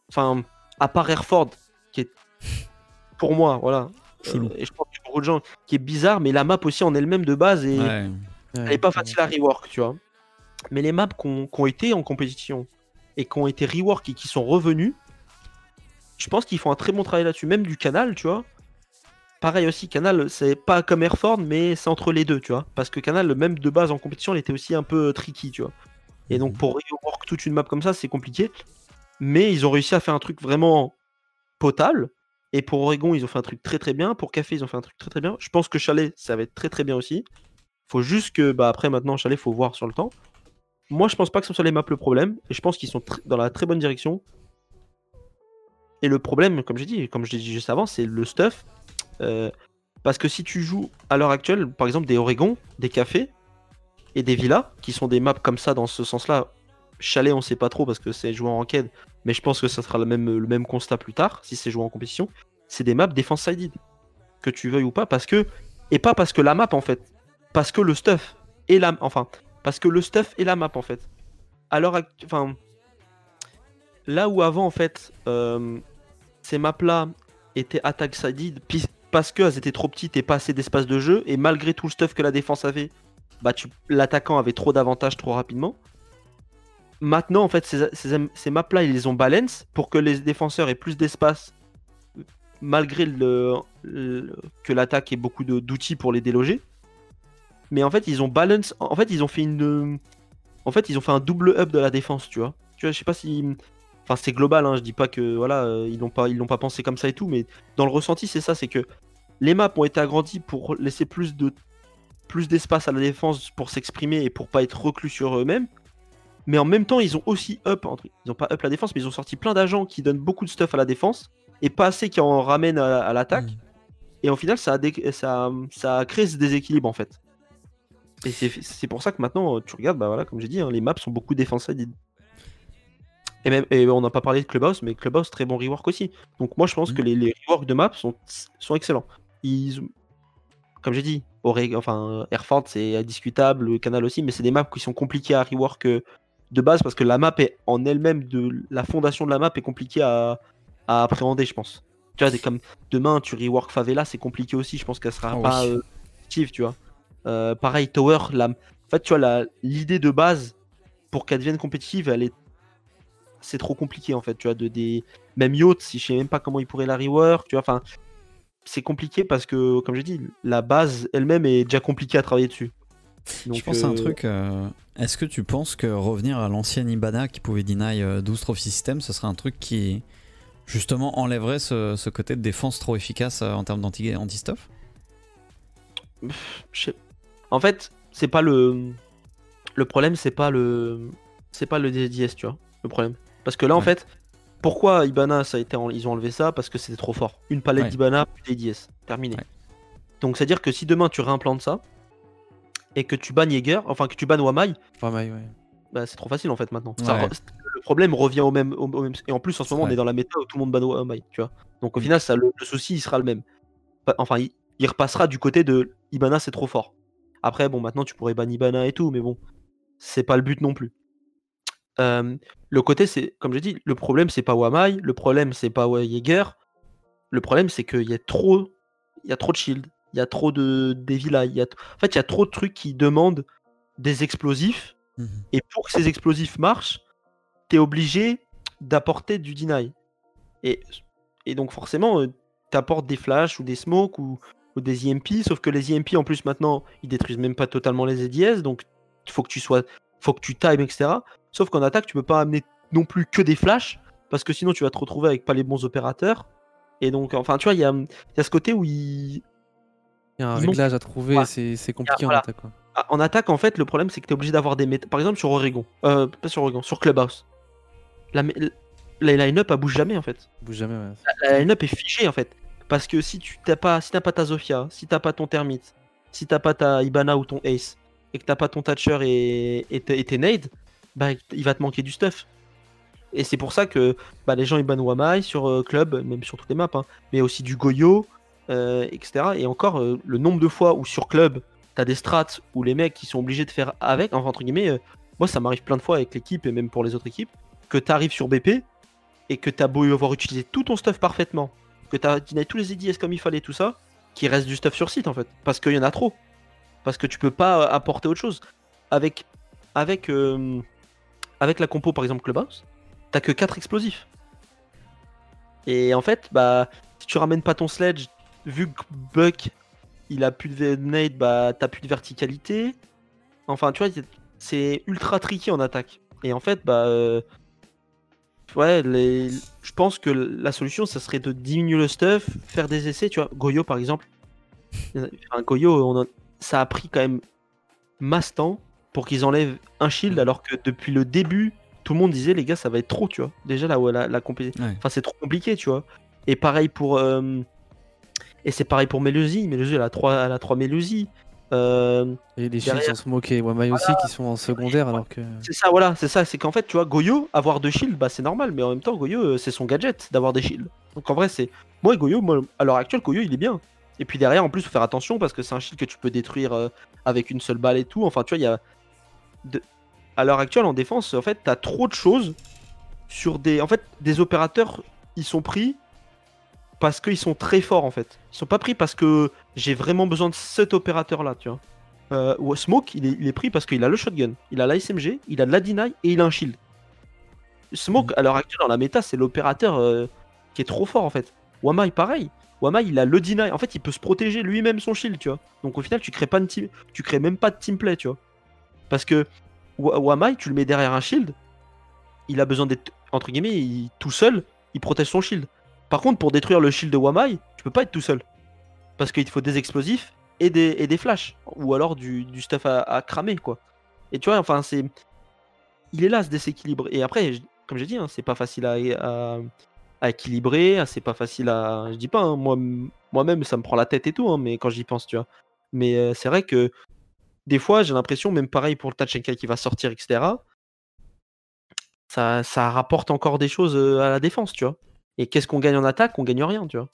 enfin, à part Airford, qui est pour moi, voilà. Euh, et je pense que beaucoup de gens qui est bizarre, mais la map aussi en elle-même de base est, Ouais. elle est pas facile à rework, tu vois. Mais les maps qui ont, qui ont été en compétition et qui ont été rework et qui sont revenus, je pense qu'ils font un très bon travail là-dessus. Même du canal, tu vois. Pareil aussi, Canal, c'est pas comme Airford, mais c'est entre les deux, tu vois. Parce que Canal, même de base en compétition, il était aussi un peu tricky, tu vois. Et donc Mhm. pour rework toute une map comme ça, c'est compliqué. Mais ils ont réussi à faire un truc vraiment potable. Et pour Oregon, ils ont fait un truc très très bien. Pour Café, ils ont fait un truc très très bien. Je pense que Chalet, ça va être très très bien aussi. Faut juste que, bah après maintenant, Chalet, faut voir sur le temps. Moi, je pense pas que ce soit les maps le problème. Et je pense qu'ils sont dans la très bonne direction. Et le problème, comme j'ai dit, comme je l'ai dit juste avant, c'est le stuff. Euh, parce que si tu joues à l'heure actuelle, par exemple, des Oregon, des cafés et des villas, qui sont des maps comme ça dans ce sens-là, Chalet, on sait pas trop parce que c'est joué en ranked, mais je pense que ça sera le même, le même constat plus tard si c'est joué en compétition. C'est des maps défense sided, que tu veuilles ou pas, parce que et pas parce que la map en fait, parce que le stuff et la, enfin, parce que le stuff et la map en fait. Enfin, là où avant en fait, euh, ces maps là étaient attack sided parce qu'elles étaient trop petites et pas assez d'espace de jeu, et malgré tout le stuff que la défense avait, bah tu, l'attaquant avait trop d'avantages trop rapidement. Maintenant, en fait, ces, maps-là, ils les ont balance pour que les défenseurs aient plus d'espace, malgré le, que l'attaque ait beaucoup d'outils pour les déloger. Mais en fait, ils ont balance. En fait, ils ont fait une. En fait, ils ont fait un double up de la défense, tu vois. Tu vois, je sais pas si. Enfin, c'est global, hein, je dis pas que voilà, euh, ils l'ont pas, ils l'ont pas pensé comme ça et tout, mais dans le ressenti, c'est ça, c'est que les maps ont été agrandies pour laisser plus de plus d'espace à la défense pour s'exprimer et pour pas être reclus sur eux-mêmes. Mais en même temps, ils ont aussi up, entre- ils ont pas up la défense, mais ils ont sorti plein d'agents qui donnent beaucoup de stuff à la défense et pas assez qui en ramènent à, à l'attaque. Mm. Et au final, ça a, dé- ça, ça a créé ce déséquilibre en fait. Et c'est pour ça que maintenant, tu regardes, bah voilà, comme j'ai dit, hein, les maps sont beaucoup défense sided. Et même, et on n'a pas parlé de Clubhouse, mais Clubhouse, très bon rework aussi. Donc moi, je pense Mhm. que les, les reworks de maps sont, sont excellents. Ils, comme j'ai dit, Oregon, enfin, Airford, c'est indiscutable, le Canal aussi, mais c'est des maps qui sont compliquées à rework euh, de base parce que la map est en elle-même, de la fondation de la map est compliquée à, à appréhender, je pense. Tu vois, des- comme demain, tu rework Favela, c'est compliqué aussi, je pense qu'elle sera oui. pas euh, positive, tu vois. Euh, pareil, Tower, la... en fait, tu vois, la- l'idée de base pour qu'elle devienne compétitive, elle est c'est trop compliqué en fait, tu vois, de des même Yacht, si je sais même pas comment ils pourraient la rework, tu vois, enfin c'est compliqué parce que comme j'ai dit, la base elle-même est déjà compliquée à travailler dessus. Donc, je pense à un euh, truc. euh, Est-ce que tu penses que revenir à l'ancienne Ibana qui pouvait deny euh, 12 trophy system, ce serait un truc qui justement enlèverait ce, ce côté de défense trop efficace euh, en termes d'anti- anti-stuff? Je sais- En fait, c'est pas le le problème, c'est pas le c'est pas le DDS, tu vois, le problème. Parce que là en fait, pourquoi Ibana ça a été en- ils ont enlevé ça? Parce que c'était trop fort. Une palette Ouais. d'Ibana plus DDS, terminé. Ouais. Donc c'est à dire que si demain tu réimplantes ça et que tu bannes Jäger, enfin que tu bannes Wamai, Pas mal, ouais. bah, c'est trop facile en fait maintenant. Ça Ouais. re- le problème revient au même, au, au même- Et en plus, en ce moment, on est dans la méta où tout le monde banne Wamai, tu vois. Donc au Mm. final, ça, le, le souci, il sera le même. Pas- Enfin, il, il repassera du côté de Ibana, c'est trop fort. Après, bon, maintenant, tu pourrais ban Ibana et tout, mais bon, c'est pas le but non plus. Euh, le côté, c'est, comme j'ai dit, le problème, c'est pas Wamai, le problème, c'est pas Jäger. Le problème, c'est qu'il y a trop, il y a trop de shield, il y a trop de des villas, il y a, t- en fait, il y a trop de trucs qui demandent des explosifs Mhm. et pour que ces explosifs marchent, tu es obligé d'apporter du deny. Et, et donc forcément, tu apportes des flashs ou des smokes ou, ou des EMP, sauf que les EMP en plus maintenant, ils détruisent même pas totalement les EDS, donc il faut que tu sois, faut que tu times, etc. Sauf qu'en attaque, tu peux pas amener non plus que des flashs, parce que sinon tu vas te retrouver avec pas les bons opérateurs. Et donc, enfin, tu vois, il y a, y a ce côté où il, Il y a un réglage à trouver, Ouais. c'est c'est compliqué voilà. en attaque. Quoi. Ah, En attaque, en fait, le problème, c'est que tu es obligé d'avoir des méta. Par exemple, sur Oregon. Euh, pas sur Oregon, sur Clubhouse. La, line-up, elle bouge jamais, en fait. Bouge jamais. ouais. La line-up est figée, en fait. Parce que si tu t'as pas, si t'as pas ta Zofia, si t'as pas ton Termite, si t'as pas ta Ibana ou ton Ace, et que t'as pas ton Thatcher et, tes nades, bah il va te manquer du stuff. Et c'est pour ça que bah, les gens ils bannent Wamai sur euh, club, même sur toutes les maps, hein, mais aussi du Goyo, euh, etc. Et encore euh, le nombre de fois où sur club t'as des strats où les mecs qui sont obligés de faire avec, enfin, entre guillemets, moi ça m'arrive plein de fois avec l'équipe et même pour les autres équipes, que t'arrives sur BP et que t'as beau avoir utilisé tout ton stuff parfaitement, que t'as deny tous les EDS comme il fallait, tout ça, qu'il reste du stuff sur site en fait, parce qu'il y en a trop. Parce que tu peux pas euh, apporter autre chose. Avec, avec, euh, avec la compo par exemple Clubhouse, t'as que 4 explosifs. Et en fait, bah, si tu ramènes pas ton sledge, vu que Buck il a plus de nade, bah t'as plus de verticalité. Enfin, tu vois, c'est ultra tricky en attaque. Et en fait, bah. euh, Ouais, les... je pense que la solution, ça serait de diminuer le stuff, faire des essais, tu vois. Goyo, par exemple. Enfin, Goyo, on en- ça a pris quand même masse temps pour qu'ils enlèvent un shield, alors que depuis le début, tout le monde disait, les gars, ça va être trop, tu vois. Déjà, là, la, la compé- Ouais. Enfin, c'est trop compliqué, tu vois. Et pareil pour. euh, Et c'est pareil pour Melusi. Melusi, elle a 3, elle a 3 Melusi. Euh, Et les shields sont smoqués. Wamai aussi qui sont en secondaire alors que. C'est ça, voilà, c'est ça. C'est qu'en fait, tu vois, Goyo, avoir deux shields, bah c'est normal, mais en même temps, Goyo, euh, c'est son gadget d'avoir des shields. Donc en vrai, c'est. Moi, Goyo, moi, à l'heure actuelle, Goyo, il est bien. Et puis derrière, en plus, faut faire attention parce que c'est un shield que tu peux détruire euh, avec une seule balle et tout. Enfin, tu vois, il y a. de- À l'heure actuelle, en défense, en fait, t'as trop de choses sur des. En fait, des opérateurs, ils sont pris parce qu'ils sont très forts, en fait. Ils sont pas pris parce que j'ai vraiment besoin de cet opérateur-là, tu vois. Euh, Smoke, il est, il est pris parce qu'il a le shotgun, il a la SMG, il a de la deny et il a un shield. Smoke, à l'heure actuelle, dans la méta, c'est l'opérateur euh, qui est trop fort en fait. Wamai, pareil. Wamai, il a le deny. En fait, il peut se protéger lui-même son shield, tu vois. Donc au final, tu crées pas de team... tu crées même pas de teamplay, tu vois. Parce que Wa- Wamai, tu le mets derrière un shield, il a besoin d'être entre guillemets il- tout seul, il protège son shield. Par contre, pour détruire le shield de Wamai, tu peux pas être tout seul. Parce qu'il te faut des explosifs et des, et des flashs. Ou alors du, du stuff à, cramer, quoi. Et tu vois, enfin, c'est. Il est là ce déséquilibre. Et après, comme j'ai dit, hein, c'est pas facile à, à équilibrer, ah, c'est pas facile à. Je dis pas, hein, moi, moi-même, ça me prend la tête et tout, hein, mais quand j'y pense, tu vois. Mais euh, c'est vrai que des fois, j'ai l'impression, même pareil pour le Tachenka qui va sortir, etc. Ça, ça rapporte encore des choses euh, à la défense, tu vois. Et qu'est-ce qu'on gagne en attaque? On gagne rien, tu vois.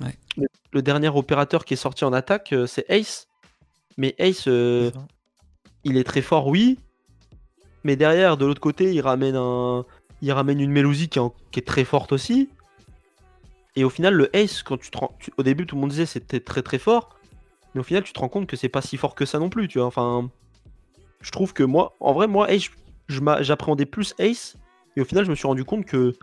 Ouais. Le, le dernier opérateur qui est sorti en attaque, euh, c'est Ace. Mais Ace, euh, il est très fort, oui. Mais derrière, de l'autre côté, il ramène un, il ramène une Melusi qui, est en- qui est très forte aussi. Et au final, le Ace, quand tu te rends, tu- au début, tout le monde disait c'était très très fort. Mais au final, tu te rends compte que c'est pas si fort que ça non plus, tu vois. Enfin, je trouve que moi, en vrai, moi, Ace, j'appréhendais plus Ace. Et au final, je me suis rendu compte que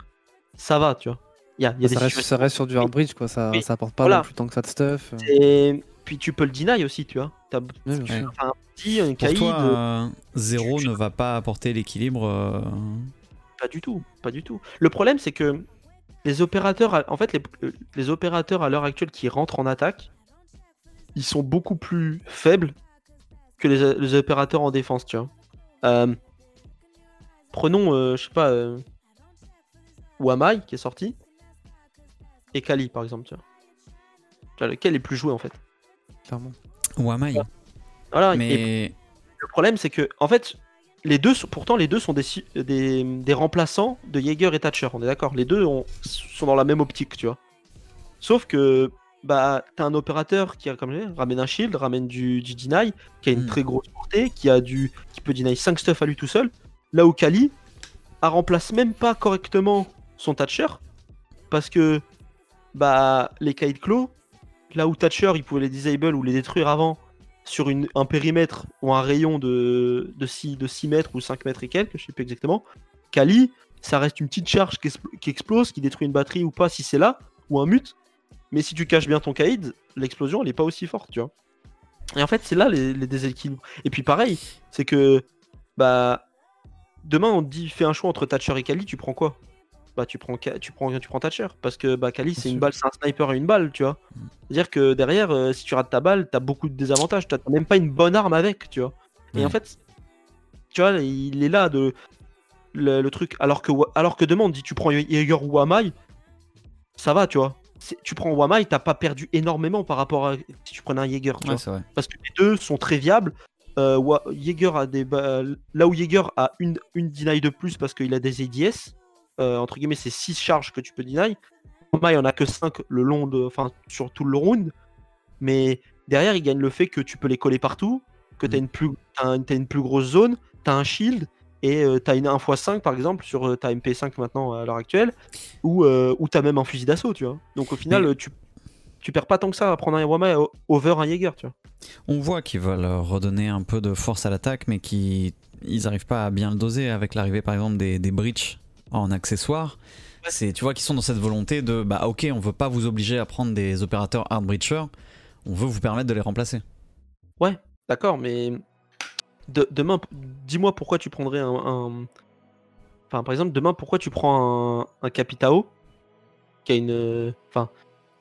ça va, tu vois. Il y a, y a des ça, reste, situations- ça reste sur du hard bridge quoi. Ça, Oui. ça apporte pas Voilà. non plus tant que ça de stuff. Et puis tu peux le deny aussi, tu vois. Ouais. un petit, un Pour caïd, toi, euh, zéro ne va pas apporter l'équilibre. euh, Pas du tout, pas du tout. Le problème, c'est que les opérateurs, en fait, les, les opérateurs à l'heure actuelle qui rentrent en attaque, ils sont beaucoup plus faibles que les, les opérateurs en défense, tu vois. Euh, prenons, euh, je sais pas, euh, Wamai qui est sorti, et Kali par exemple, tu vois. Tu vois, lequel est plus joué en fait? Clairement. Wamai. Voilà, Mais Le problème, c'est que, en fait, les deux, sont- pourtant, les deux sont des, des, des remplaçants de Jaeger et Thatcher. On est d'accord. Les deux ont- sont dans la même optique, tu vois. Sauf que, bah, t'as un opérateur qui a, comme je dis, ramène un shield, ramène du, du deny, qui a une Hmm. très grosse portée, qui a du, qui peut deny 5 stuff à lui tout seul. Là où Kali, elle remplace même pas correctement son Thatcher, parce que, bah, les Kaid Claw, là où Thatcher, il pouvait les disable ou les détruire avant, sur un périmètre ou un rayon de, de, 6, de 6 mètres ou 5 mètres et quelques, je sais plus exactement. Kali, ça reste une petite charge qui, expl- qui explose, qui détruit une batterie ou pas si c'est là, ou un mute. Mais si tu caches bien ton Kaïd, l'explosion elle est pas aussi forte, tu vois. Et en fait, c'est là les, les déséquilibres. Et puis pareil, c'est que bah demain on te dit fais un choix entre Thatcher et Kali, tu prends quoi? Bah tu prends tu prends tu prends Thatcher parce que bah Kali c'est une balle, c'est un sniper et une balle, tu vois. Mm. C'est-à-dire que derrière, euh, si tu rates ta balle, t'as beaucoup de désavantages. T'as même pas une bonne arme avec, tu vois. Et Ouais. en fait, tu vois, il est là de le, le truc. Alors que, alors que te dit tu prends Jaeger ou Wamai, ça va, tu vois. Tu prends Wamai, t'as pas perdu énormément par rapport à si tu prenais un Jaeger, tu ouais, vois. c'est vrai. Parce que les deux sont très viables. euh, Jaeger a des là où Jaeger a une, une deny de plus parce qu'il a des ADS, euh, entre guillemets, c'est 6 charges que tu peux deny. Il y en a que 5 le long de, enfin, sur tout le round. Mais derrière, il gagne le fait que tu peux les coller partout, que tu as une, plus, t'as un- t'as une plus grosse zone, tu as un shield et tu as une 1x5 par exemple sur euh, ta MP5 maintenant à l'heure actuelle, ou euh, tu as même un fusil d'assaut, tu vois. Donc au final, Mais- euh, tu, tu perds pas tant que ça à prendre un o- over un Jaeger, tu vois. On voit qu'ils veulent euh, redonner un peu de force à l'attaque, mais qu'ils ils arrivent pas à bien le doser avec l'arrivée par exemple des, des breach en accessoire. Ouais. C'est, tu vois qu'ils sont dans cette volonté de bah ok, on veut pas vous obliger à prendre des opérateurs hard breacher, on veut vous permettre de les remplacer. D'accord, mais de- demain, dis-moi pourquoi tu prendrais un, un- Enfin, par exemple, demain, pourquoi tu prends un, un Capitao qui a une. Enfin,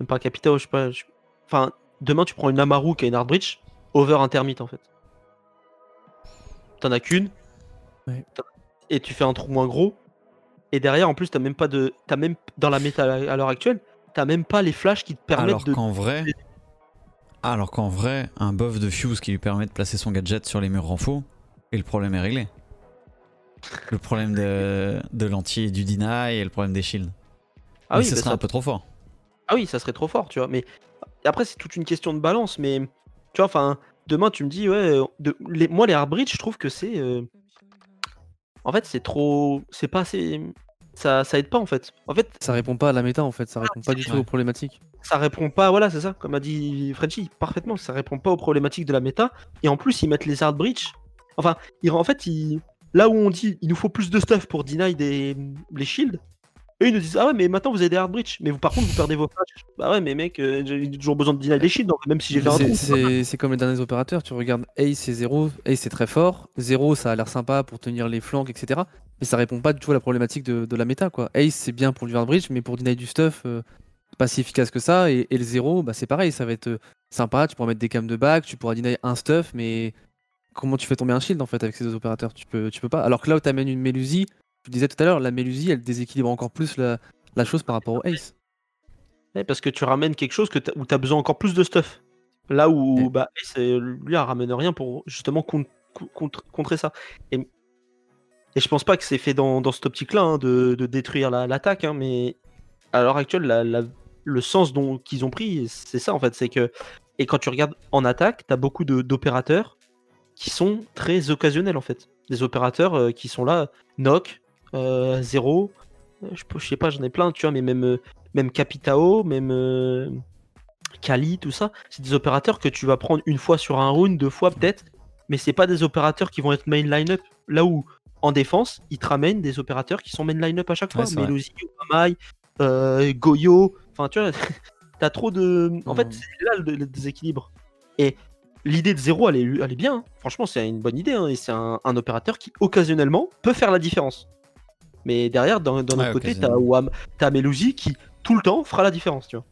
même pas un Capitao, je sais pas. je- Enfin, demain, tu prends une Amaru qui a une Hard Breach over intermite en fait. T'en as qu'une. Ouais. Et tu fais un trou moins gros. Et derrière, en plus, t'as même pas de. T'as même dans la méta à l'heure actuelle, t'as même pas les flashs qui te permettent Alors de. qu'en vrai, alors qu'en vrai, un buff de fuse qui lui permet de placer son gadget sur les murs renfaux, et le problème est réglé. Le problème de, de l'anti et du deny et le problème des shields. Ah Mais oui, ce bah serait ça- un peu trop fort. Ah oui, ça serait trop fort, tu vois. Mais après, c'est toute une question de balance. Mais tu vois, enfin, demain, tu me dis, ouais, euh, de, les, moi, les hard bridge, je trouve que c'est. euh, En fait, c'est trop. C'est pas assez. Ça, ça aide pas, en fait. En fait, Ça répond pas à la méta en fait, ça répond pas du tout aux problématiques. ça répond pas. Voilà, c'est ça, comme a dit Frenchy, parfaitement. Ça répond pas aux problématiques de la méta. Et en plus, ils mettent les hard breach. Enfin, ils, en fait, ils, là où on dit, il nous faut plus de stuff pour deny des, les shields. Eux, ils nous disent, ah ouais, mais maintenant vous avez des hard breach. Mais vous, par contre, vous perdez vos flashs. Bah ouais, mais mec, euh, j'ai toujours besoin de deny des shields, donc, même si j'ai fait un C'est- trou. C'est c'est comme les derniers opérateurs, tu regardes Ace c'est 0, Ace c'est très fort, 0 ça a l'air sympa pour tenir les flancs, etc. Mais ça répond pas du tout à la problématique de, de la méta quoi. Ace c'est bien pour du hard mais pour deny du stuff, euh, pas si efficace que ça. Et, et le 0, bah, c'est pareil, ça va être euh, sympa, tu pourras mettre des cams de back, tu pourras deny un stuff, mais comment tu fais tomber un shield en fait avec ces deux opérateurs? Tu peux, tu peux pas. Alors que là où tu amènes une Mélusie, je disais tout à l'heure, la Mélusie elle déséquilibre encore plus la, la chose par rapport au Ace. Ouais, parce que tu ramènes quelque chose que où tu as besoin encore plus de stuff. Là où Ouais. bah, Ace, euh, lui, elle ramène rien pour justement con- con- contre- contrer ça. Et, et je pense pas que c'est fait dans, dans cette optique-là hein, de, de détruire la- l'attaque, hein, mais à l'heure actuelle, la- la- le sens dont qu'ils ont pris, c'est ça en fait. C'est que et quand tu regardes en attaque, tu as beaucoup d'opérateurs qui sont très occasionnels en fait. Des opérateurs euh, qui sont là, knock, euh, zéro, euh, je, sais pas, j'en ai plein, tu vois, mais même, euh, même Capitao, même Kali, tout ça, c'est des opérateurs que tu vas prendre une fois sur un round, deux fois peut-être, mais c'est pas des opérateurs qui vont être main line-up. Là où en défense, ils te ramènent des opérateurs qui sont main line-up à chaque Ouais, fois. c'est vrai. Melosi, Obamai, euh, Goyo, enfin tu vois, t'as trop de. En fait, c'est là le, le déséquilibre. Et l'idée de zéro, elle est, elle est bien. hein. Franchement, c'est une bonne idée. hein, Et c'est un, un opérateur qui, occasionnellement, peut faire la différence. Mais derrière, d'un Ouais, autre côté, t'as. Wam- t'as Melusi qui, tout le temps, fera la différence. Tu vois.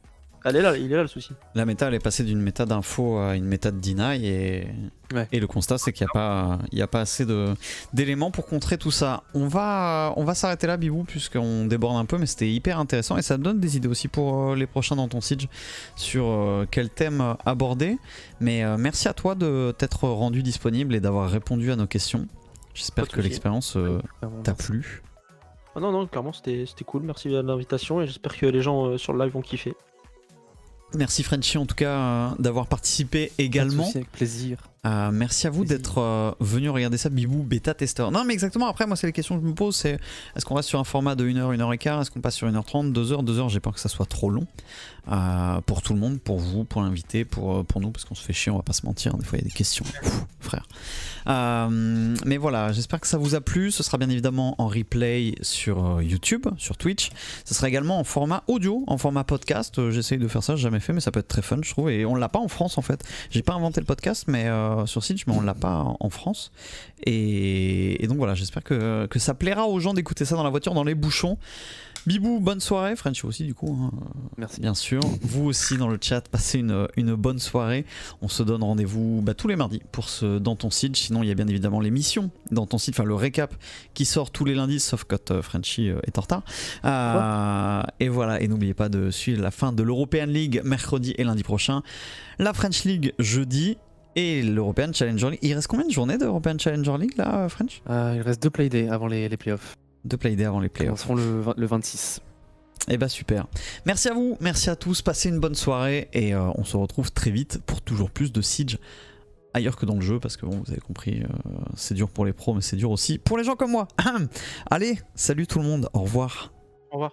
Elle est là, il est là le souci. La méta, elle est passée d'une méta d'info à une méta de deny et, Ouais. et le constat, c'est qu'il n'y a, pas- il y a pas assez de- d'éléments pour contrer tout ça. On va, on va s'arrêter là, Bibou, puisqu'on déborde un peu, mais c'était hyper intéressant et ça donne des idées aussi pour euh, les prochains dans ton siege sur euh, quel thème aborder. Mais euh, merci à toi de t'être rendu disponible et d'avoir répondu à nos questions. J'espère que l'expérience euh, t'a plu. Ah non, non, clairement, c'était c'était cool. Merci de l'invitation et j'espère que les gens euh, sur le live vont kiffer. Merci Frenchy en tout cas euh, d'avoir participé également. avec plaisir. Euh, merci à vous d'être euh, venu regarder ça, Bibou, bêta testeur. Non, mais exactement, après, moi, c'est les questions que je me pose c'est est-ce qu'on reste sur un format de 1h, 1h15 Est-ce qu'on passe sur 1h30, 2h 2h J'ai peur que ça soit trop long euh, pour tout le monde, pour vous, pour l'invité, pour, pour nous, parce qu'on se fait chier, on va pas se mentir. Des fois, il y a des questions, frère. Mais voilà, j'espère que ça vous a plu. Ce sera bien évidemment en replay sur YouTube, sur Twitch. Ce sera également en format audio, en format podcast. J'essaye de faire ça, j'ai jamais fait, mais ça peut être très fun, je trouve. Et on l'a pas en France en fait. J'ai pas inventé le podcast, mais euh, sur Sitch, mais on l'a pas en, en France. Et, et donc voilà, j'espère que, que ça plaira aux gens d'écouter ça dans la voiture, dans les bouchons. Bibou, bonne soirée. Frenchy aussi, du coup, hein, Merci. bien sûr. Vous aussi dans le chat, passez une, une bonne soirée. On se donne rendez-vous bah, tous les mardis pour ce Dans ton site. Sinon, il y a bien évidemment l'émission Dans ton site, enfin le récap qui sort tous les lundis, sauf quand euh, Frenchy euh, est en retard. Euh, et voilà, et n'oubliez pas de suivre la fin de l'European League mercredi et lundi prochain. La French League jeudi. Et l'European Challenger League. Il reste combien de journées d'European Challenger League là, euh, French? Euh, il reste deux playdays avant les, les playoffs. Deux playdays avant les playoffs. commenceront le, vingt- le 26. Eh bah super. Merci à vous, merci à tous, passez une bonne soirée et euh, on se retrouve très vite pour toujours plus de Siege ailleurs que dans le jeu parce que bon vous avez compris euh, c'est dur pour les pros mais c'est dur aussi pour les gens comme moi. Allez, salut tout le monde, au revoir. Au revoir.